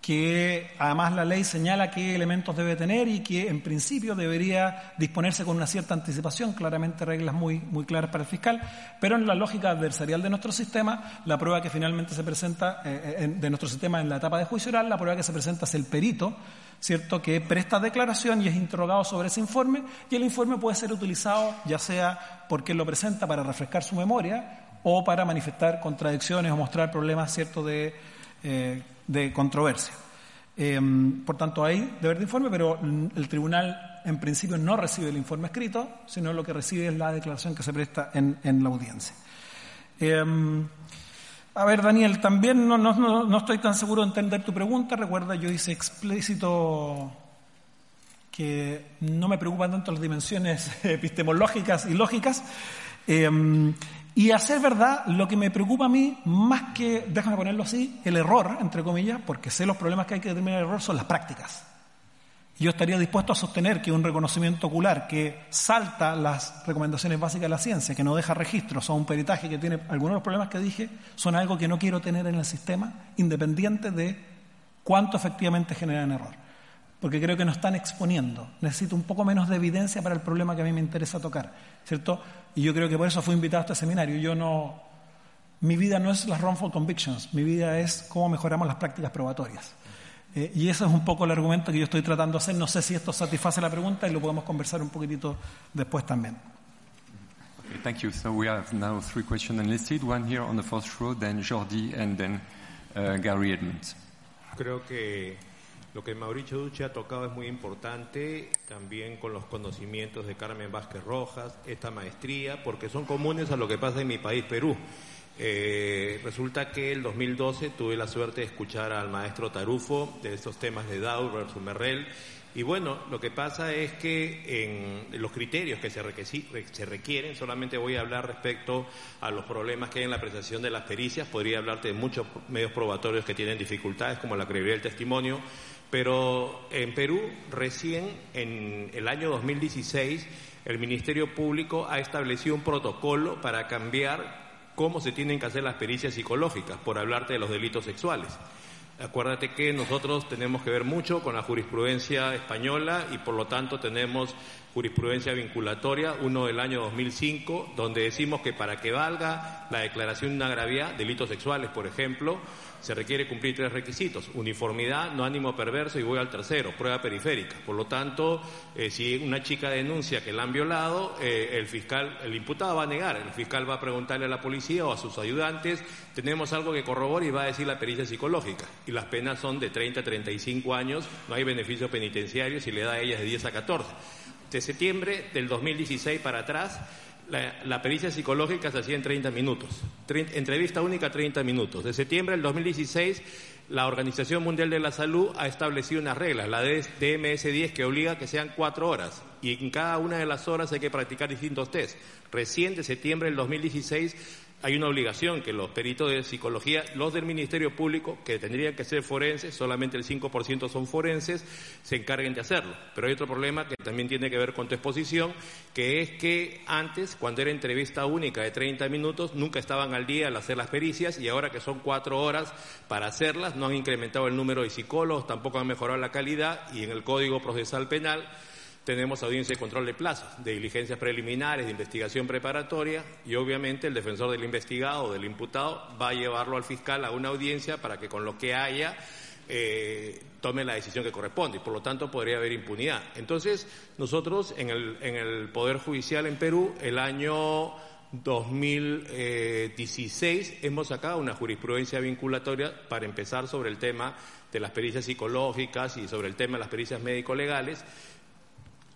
que además la ley señala qué elementos debe tener y que en principio debería disponerse con una cierta anticipación, claramente reglas muy, muy claras para el fiscal, pero en la lógica adversarial de nuestro sistema, la prueba que finalmente se presenta eh, en- de nuestro sistema en la etapa de juicio oral, la prueba que se presenta es el perito, ¿cierto?, que presta declaración y es interrogado sobre ese informe y el informe puede ser utilizado ya sea porque lo presenta para refrescar su memoria o para manifestar contradicciones o mostrar problemas, ¿cierto?, de eh, de controversia. Em, por tanto, hay deber de informe, pero el tribunal en principio no recibe el informe escrito, sino lo que recibe es la declaración que se presta en, la audiencia. Em, a ver, Daniel, también no, no, estoy tan seguro de entender tu pregunta. Recuerda, yo hice explícito que no me preocupan tanto las dimensiones epistemológicas y lógicas. Em, y a ser verdad, lo que me preocupa a mí, más que, déjame ponerlo así, el error, entre comillas, porque sé los problemas que hay que determinar el error, son las prácticas. Yo estaría dispuesto a sostener que un reconocimiento ocular que salta las recomendaciones básicas de la ciencia, que no deja registros o un peritaje que tiene algunos de los problemas que dije, son algo que no quiero tener en el sistema, independiente de cuánto efectivamente generan error. Porque creo que nos están exponiendo. Necesito un poco menos de evidencia para el problema que a mí me interesa tocar. ¿Cierto? Y yo creo que por eso fui invitado a este seminario. Yo no. Mi vida no es las wrongful convictions, mi vida es cómo mejoramos las prácticas probatorias. Eh, y ese es un poco el argumento que yo estoy tratando de hacer. No sé si esto satisface la pregunta y lo podemos conversar un poquitito después también. Okay, thank you. So we have now three questions enlisted. One here on the first row, then Jordi, and then uh, Gary Edmonds. Creo que lo que Mauricio Duce ha tocado es muy importante, también con los conocimientos de Carmen Vázquez Rojas, esta maestría, porque son comunes a lo que pasa en mi país, Perú. Eh, resulta que el 2012 tuve la suerte de escuchar al maestro Tarufo de estos temas de Dow versus Merrell. Y bueno, lo que pasa es que en los criterios que se, requieren, solamente voy a hablar respecto a los problemas que hay en la apreciación de las pericias, podría hablarte de muchos medios probatorios que tienen dificultades, como la credibilidad del testimonio, pero en Perú recién en el año 2016 el Ministerio Público ha establecido un protocolo para cambiar cómo se tienen que hacer las pericias psicológicas, por hablarte de los delitos sexuales. Acuérdate que nosotros tenemos que ver mucho con la jurisprudencia española y por lo tanto tenemos jurisprudencia vinculatoria, uno del año 2005, donde decimos que para que valga la declaración de una gravedad, delitos sexuales, por ejemplo, se requiere cumplir tres requisitos, uniformidad, no ánimo perverso y voy al tercero, prueba periférica. Por lo tanto, eh, si una chica denuncia que la han violado, eh, el fiscal, el imputado va a negar, el fiscal va a preguntarle a la policía o a sus ayudantes, tenemos algo que corroborar y va a decir la pericia psicológica. Y las penas son de 30 a 35 años, no hay beneficio penitenciario si le da a ellas de 10 a 14. De septiembre del 2016 para atrás, la, pericia psicológica se hacía en 30 minutos. entrevista única 30 minutos. De septiembre del 2016, la Organización Mundial de la Salud ha establecido unas reglas, la DMS-10, que obliga a que sean cuatro horas. Y en cada una de las horas hay que practicar distintos test. Recién de septiembre del 2016 hay una obligación que los peritos de psicología, los del Ministerio Público, que tendrían que ser forenses, solamente el 5% son forenses, se encarguen de hacerlo. Pero hay otro problema que también tiene que ver con tu exposición, que es que antes, cuando era entrevista única de 30 minutos, nunca estaban al día al hacer las pericias y ahora que son cuatro horas para hacerlas, no han incrementado el número de psicólogos, tampoco han mejorado la calidad y en el Código Procesal Penal tenemos audiencia de control de plazos, de diligencias preliminares, de investigación preparatoria y obviamente el defensor del investigado o del imputado va a llevarlo al fiscal a una audiencia para que con lo que haya eh, tome la decisión que corresponde y por lo tanto podría haber impunidad. Entonces, nosotros en el, en el Poder Judicial en Perú, el año 2016 hemos sacado una jurisprudencia vinculatoria para empezar sobre el tema de las pericias psicológicas y sobre el tema de las pericias médico-legales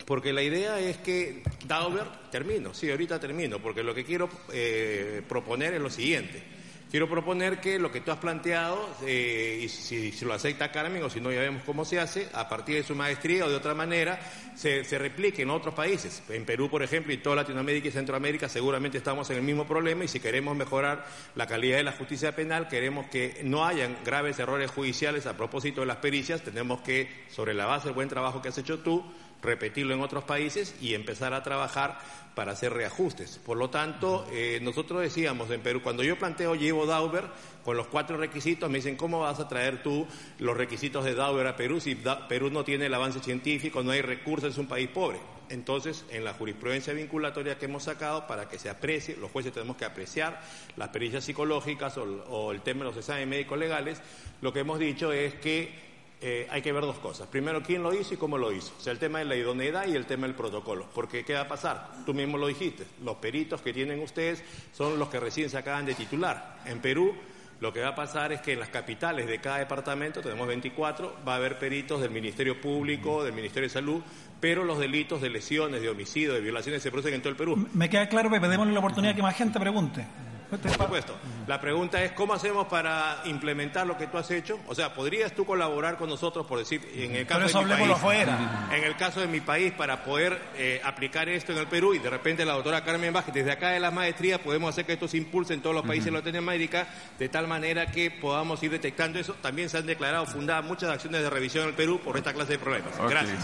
porque la idea es que Dauber, termino, sí, ahorita termino, porque lo que quiero eh, proponer es lo siguiente. Quiero proponer que lo que tú has planteado, eh, y si, lo acepta Carmen o si no ya vemos cómo se hace, a partir de su maestría o de otra manera, se, se, replique en otros países. En Perú, por ejemplo, y toda Latinoamérica y Centroamérica seguramente estamos en el mismo problema y si queremos mejorar la calidad de la justicia penal, queremos que no hayan graves errores judiciales a propósito de las pericias, tenemos que, sobre la base del buen trabajo que has hecho tú, repetirlo en otros países y empezar a trabajar para hacer reajustes. Por lo tanto, eh, nosotros decíamos en Perú, cuando yo planteo llevo Dauber con los cuatro requisitos, me dicen, ¿cómo vas a traer tú los requisitos de Dauber a Perú si Perú no tiene el avance científico, no hay recursos, es un país pobre? Entonces, en la jurisprudencia vinculatoria que hemos sacado, para que se aprecie, los jueces tenemos que apreciar las pericias psicológicas o, o el tema de los exámenes médicos legales, lo que hemos dicho es que eh, hay que ver dos cosas. Primero, quién lo hizo y cómo lo hizo. O sea, el tema de la idoneidad y el tema del protocolo. Porque, ¿qué va a pasar? Tú mismo lo dijiste. Los peritos que tienen ustedes son los que recién se acaban de titular. En Perú, Lo que va a pasar es que en las capitales de cada departamento, tenemos 24, va a haber peritos del Ministerio Público, del Ministerio de Salud, pero los delitos de lesiones, de homicidio, de violaciones se producen en todo el Perú. Me queda claro, Pepe, démosle la oportunidad que más gente pregunte. Por supuesto. La pregunta es, ¿cómo hacemos para implementar lo que tú has hecho? O sea, ¿podrías tú colaborar con nosotros, por decir, en el caso de mi país, afuera. en el caso de mi país, para poder eh, aplicar esto en el Perú y de repente la doctora Carmen Vázquez, desde acá de las maestrías, podemos hacer que esto se impulse en todos los países de Latinoamérica, de tal manera que podamos ir detectando eso. También se han declarado fundadas muchas acciones de revisión en el Perú por esta clase de problemas. Gracias.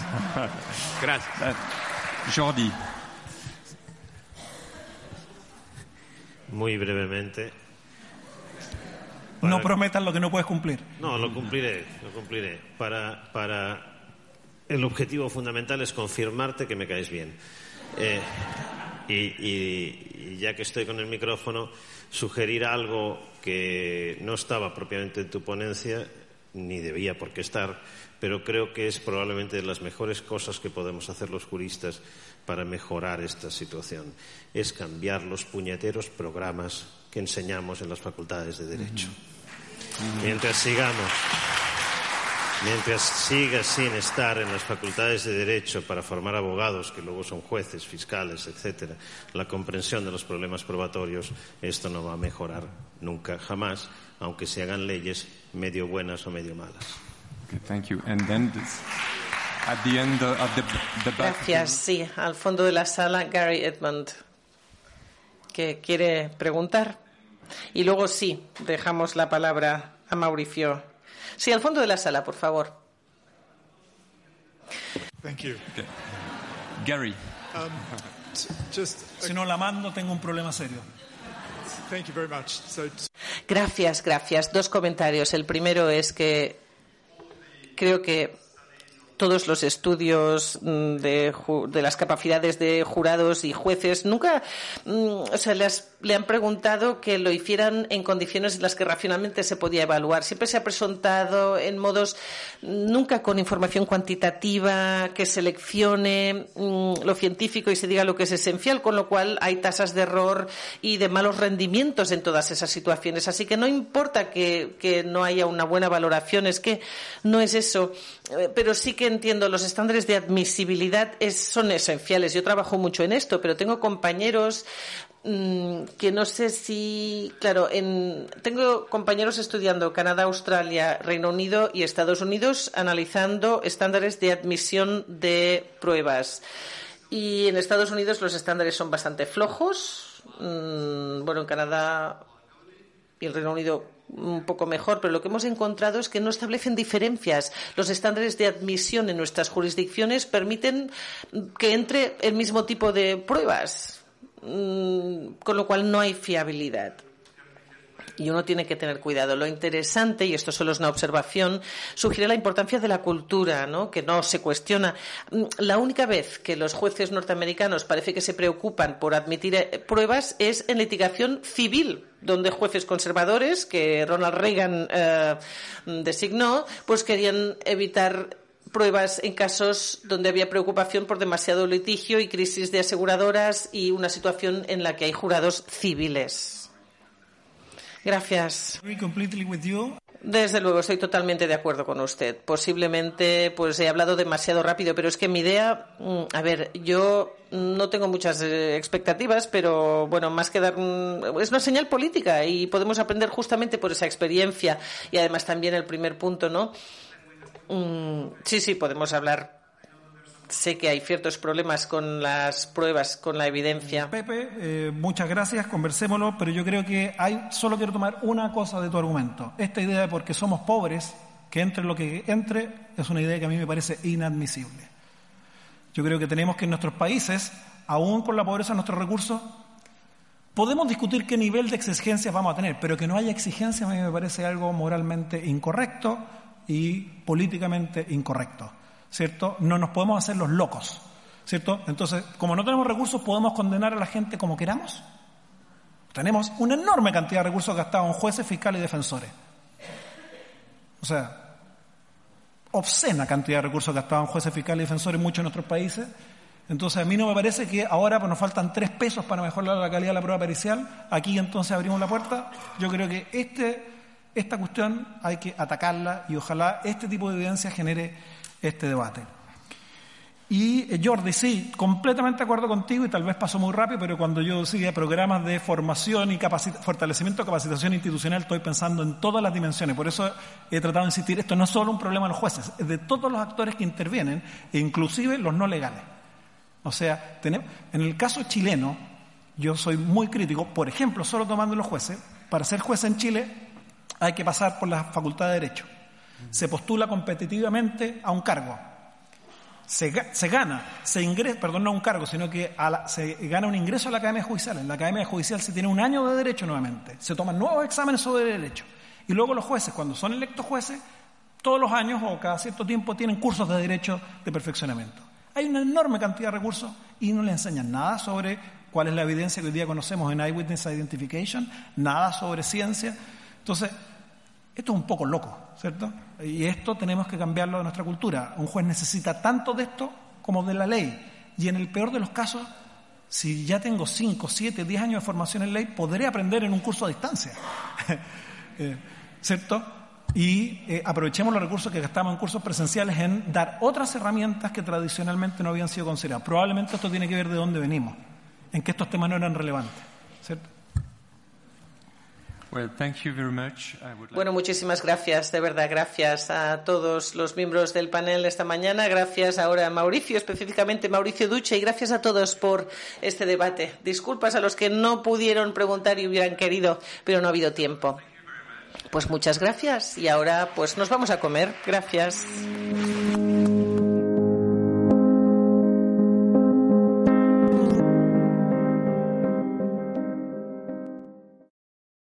Gracias. Jordi. Muy brevemente. No prometas lo que no puedes cumplir. No, lo cumpliré, lo cumpliré. Para, para... El objetivo fundamental es confirmarte que me caes bien. Eh, y, y, ya que estoy con el micrófono, sugerir algo que no estaba propiamente en tu ponencia, ni debía por qué estar, pero creo que es probablemente de las mejores cosas que podemos hacer los juristas para mejorar esta situación. Es cambiar los puñeteros programas que enseñamos en las facultades de Derecho. Mientras sigamos, mientras siga sin estar en las facultades de Derecho para formar abogados, que luego son jueces, fiscales, etcétera, la comprensión de los problemas probatorios, esto no va a mejorar nunca, jamás, aunque se hagan leyes medio buenas o medio malas. thank you. And then at the end of the, the Gracias. Sí, al fondo de la sala, Gary Edmond, que quiere preguntar. Y luego sí, dejamos la palabra a Mauricio. Sí, al fondo de la sala, por favor. Thank you. Okay. Gary. Um, just, Si no la mando, tengo un problema serio. thank you very much. So, Gracias, gracias. Dos comentarios. El primero es que creo que todos los estudios mm, de, de las capacidades de jurados y jueces nunca mm, o sea, les- le han preguntado que lo hicieran en condiciones en las que racionalmente se podía evaluar. Siempre se ha presentado en modos mm, nunca con información cuantitativa que seleccione mm, lo científico y se diga lo que es esencial, con lo cual hay tasas de error y de malos rendimientos en todas esas situaciones. Así que no importa que, que no haya una buena valoración, es que no es eso. Eh, Pero sí que entiendo, los estándares de admisibilidad es- son esenciales. Yo trabajo mucho en esto, pero tengo compañeros mm, que no sé si, claro, en, tengo compañeros estudiando Canadá, Australia, Reino Unido y Estados Unidos analizando estándares de admisión de pruebas. Y en Estados Unidos los estándares son bastante flojos. Mm, bueno, en Canadá y el Reino Unido un poco mejor, pero lo que hemos encontrado es que no establecen diferencias. Los estándares de admisión en nuestras jurisdicciones permiten que entre el mismo tipo de pruebas, con lo cual no hay fiabilidad. Y uno tiene que tener cuidado. Lo interesante, y esto solo es una observación, sugiere la importancia de la cultura, ¿no? que no se cuestiona. Mm, La única vez que los jueces norteamericanos parece que se preocupan por admitir eh, pruebas es en litigación civil, donde jueces conservadores, que Ronald Reagan eh, designó, pues querían evitar pruebas en casos donde había preocupación por demasiado litigio y crisis de aseguradoras y una situación en la que hay jurados civiles. Gracias. Desde luego, estoy totalmente de acuerdo con usted. Posiblemente, pues he hablado demasiado rápido, pero es que mi idea, mm, a ver, yo no tengo muchas eh, expectativas, pero bueno, más que dar, es una señal política y podemos aprender justamente por esa experiencia y además también el primer punto, ¿no? Sí, sí, podemos hablar. Sé que hay ciertos problemas con las pruebas, con la evidencia. Pepe, eh, muchas gracias, conversémoslo, pero yo creo que hay, solo quiero tomar una cosa de tu argumento. Esta idea de porque somos pobres, que entre lo que entre, es una idea que a mí me parece inadmisible. Yo creo que tenemos que en nuestros países, aún con la pobreza de nuestros recursos, podemos discutir qué nivel de exigencias vamos a tener, pero que no haya exigencias a mí me parece algo moralmente incorrecto y políticamente incorrecto. ¿Cierto? No nos podemos hacer los locos. ¿Cierto? Entonces, como no tenemos recursos, podemos condenar a la gente como queramos. Tenemos una enorme cantidad de recursos gastados en jueces, fiscales y defensores. O sea, obscena cantidad de recursos gastados en jueces, fiscales y defensores en muchos de nuestros países. Entonces, a mí no me parece que ahora pues, nos faltan tres pesos para mejorar la calidad de la prueba pericial. Aquí entonces abrimos la puerta. Yo creo que este Esta cuestión hay que atacarla y ojalá este tipo de evidencia genere este debate. Y eh, Jordi, sí, completamente de acuerdo contigo y tal vez pasó muy rápido, pero cuando yo decía programas de formación y fortalecimiento de capacitación institucional, estoy pensando en todas las dimensiones. Por eso he tratado de insistir, esto no es solo un problema de los jueces, es de todos los actores que intervienen, e inclusive los no legales. O sea, tenemos, en el caso chileno, yo soy muy crítico, por ejemplo, solo tomando los jueces, para ser juez en Chile hay que pasar por la Facultad de Derecho. Se postula competitivamente a un cargo se, gana, se ingresa, perdón, no un cargo, sino que se gana un ingreso a la Academia Judicial. En la Academia Judicial se tiene un año de derecho nuevamente, se toman nuevos exámenes sobre derecho. Y luego los jueces, cuando son electos jueces, todos los años o cada cierto tiempo tienen cursos de derecho de perfeccionamiento. Hay una enorme cantidad de recursos y no le enseñan nada sobre cuál es la evidencia que hoy día conocemos en Eyewitness Identification, nada sobre ciencia. Entonces, esto es un poco loco, ¿cierto? Y esto tenemos que cambiarlo de nuestra cultura. Un juez necesita tanto de esto como de la ley. Y en el peor de los casos, si ya tengo 5, 7, 10 años de formación en ley, podré aprender en un curso a distancia. Eh, ¿Cierto? Y eh, aprovechemos los recursos que gastamos en cursos presenciales en dar otras herramientas que tradicionalmente no habían sido consideradas. Probablemente esto tiene que ver de dónde venimos, en que estos temas no eran relevantes. Bueno, muchísimas gracias, de verdad, gracias a todos los miembros del panel esta mañana, gracias ahora a Mauricio, específicamente Mauricio Duche, y gracias a todos por este debate. Disculpas a los que no pudieron preguntar y hubieran querido, pero no ha habido tiempo. Pues muchas gracias y ahora pues nos vamos a comer. Gracias.